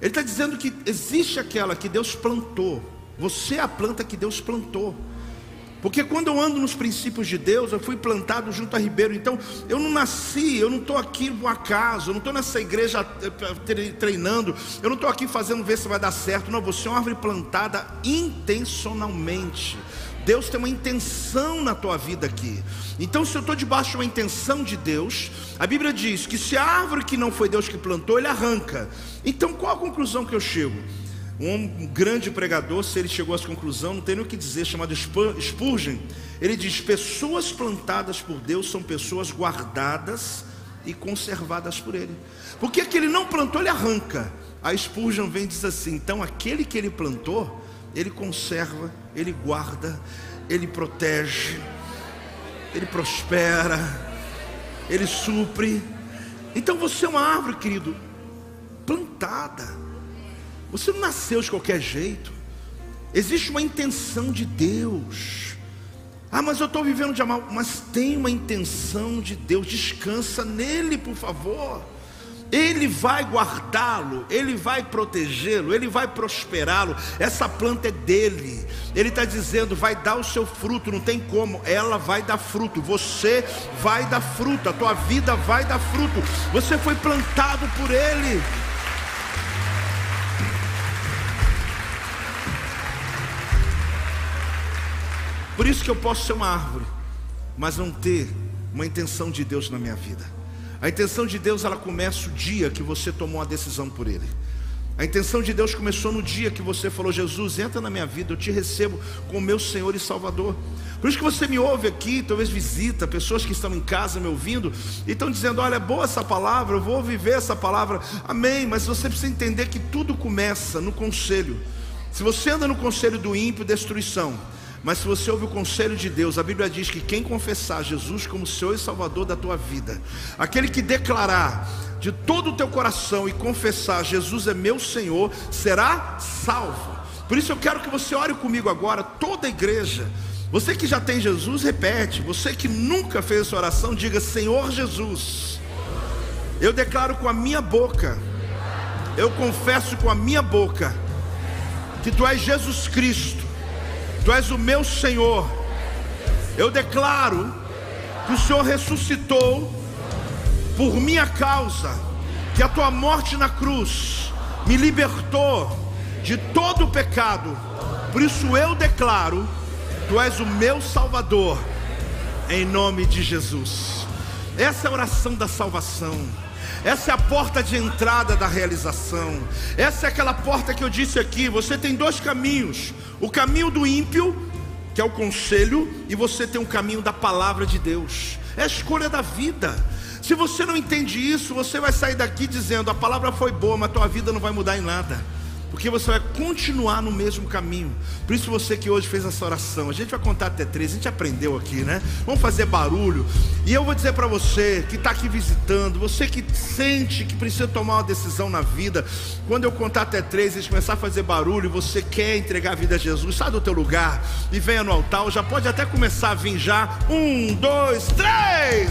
Ele está dizendo que existe aquela que Deus plantou. Você é a planta que Deus plantou. Porque quando eu ando nos princípios de Deus, eu fui plantado junto a Ribeiro. Então, eu não nasci, eu não estou aqui por acaso, eu não estou nessa igreja eh, treinando, eu não estou aqui fazendo ver se vai dar certo. Não, você é uma árvore plantada intencionalmente. Deus tem uma intenção na tua vida aqui. Então, se eu estou debaixo de uma intenção de Deus, a Bíblia diz que se a árvore que não foi Deus que plantou, ele arranca. Então, qual a conclusão que eu chego? Um grande pregador, se ele chegou essa conclusão, não tem nem o que dizer, chamado Spurgeon. Ele diz: pessoas plantadas por Deus são pessoas guardadas e conservadas por Ele. Porque aquele não plantou, ele arranca. A Spurgeon vem e diz assim: então aquele que ele plantou, ele conserva, ele guarda, ele protege, ele prospera, ele supre. Então você é uma árvore, querido, plantada você não nasceu de qualquer jeito. Existe uma intenção de Deus. Ah, mas eu estou vivendo de amar. Mas tem uma intenção de Deus. Descansa nele, por favor. Ele vai guardá-lo, Ele vai protegê-lo, Ele vai prosperá-lo. Essa planta é dele. Ele está dizendo: vai dar o seu fruto, não tem como. Ela vai dar fruto. Você vai dar fruto. A tua vida vai dar fruto. Você foi plantado por Ele. Por isso que eu posso ser uma árvore, mas não ter uma intenção de Deus na minha vida. A intenção de Deus ela começa o dia que você tomou a decisão por Ele. A intenção de Deus começou no dia que você falou: Jesus, entra na minha vida, eu te recebo como meu Senhor e Salvador. Por isso que você me ouve aqui, talvez visita pessoas que estão em casa me ouvindo e estão dizendo: Olha, é boa essa palavra, eu vou viver essa palavra. Amém. Mas você precisa entender que tudo começa no conselho. Se você anda no conselho do ímpio, destruição. Mas se você ouve o conselho de Deus, a Bíblia diz que quem confessar Jesus como Senhor e Salvador da tua vida, aquele que declarar de todo o teu coração e confessar Jesus é meu Senhor, será salvo. Por isso eu quero que você ore comigo agora, toda a igreja. Você que já tem Jesus, repete. Você que nunca fez essa oração, diga: Senhor Jesus, eu declaro com a minha boca, eu confesso com a minha boca, que Tu és Jesus Cristo, Tu és o meu Senhor. Eu declaro que o Senhor ressuscitou por minha causa, que a Tua morte na cruz me libertou de todo o pecado. Por isso eu declaro Tu és o meu Salvador, em nome de Jesus. Essa é a oração da salvação. Essa é a porta de entrada da realização. Essa é aquela porta que eu disse aqui. Você tem dois caminhos: o caminho do ímpio, que é o conselho, e você tem o caminho da palavra de Deus. É a escolha da vida. Se você não entende isso, você vai sair daqui dizendo: a palavra foi boa, mas tua vida não vai mudar em nada porque você vai continuar no mesmo caminho. Por isso você que hoje fez essa oração, a gente vai contar até três, a gente aprendeu aqui, né? Vamos fazer barulho. E eu vou dizer para você que está aqui visitando, você que sente que precisa tomar uma decisão na vida, quando eu contar até três, a gente começar a fazer barulho, você quer entregar a vida a Jesus, sai do teu lugar e venha no altar. Já pode até começar a vir já. Um, dois, três.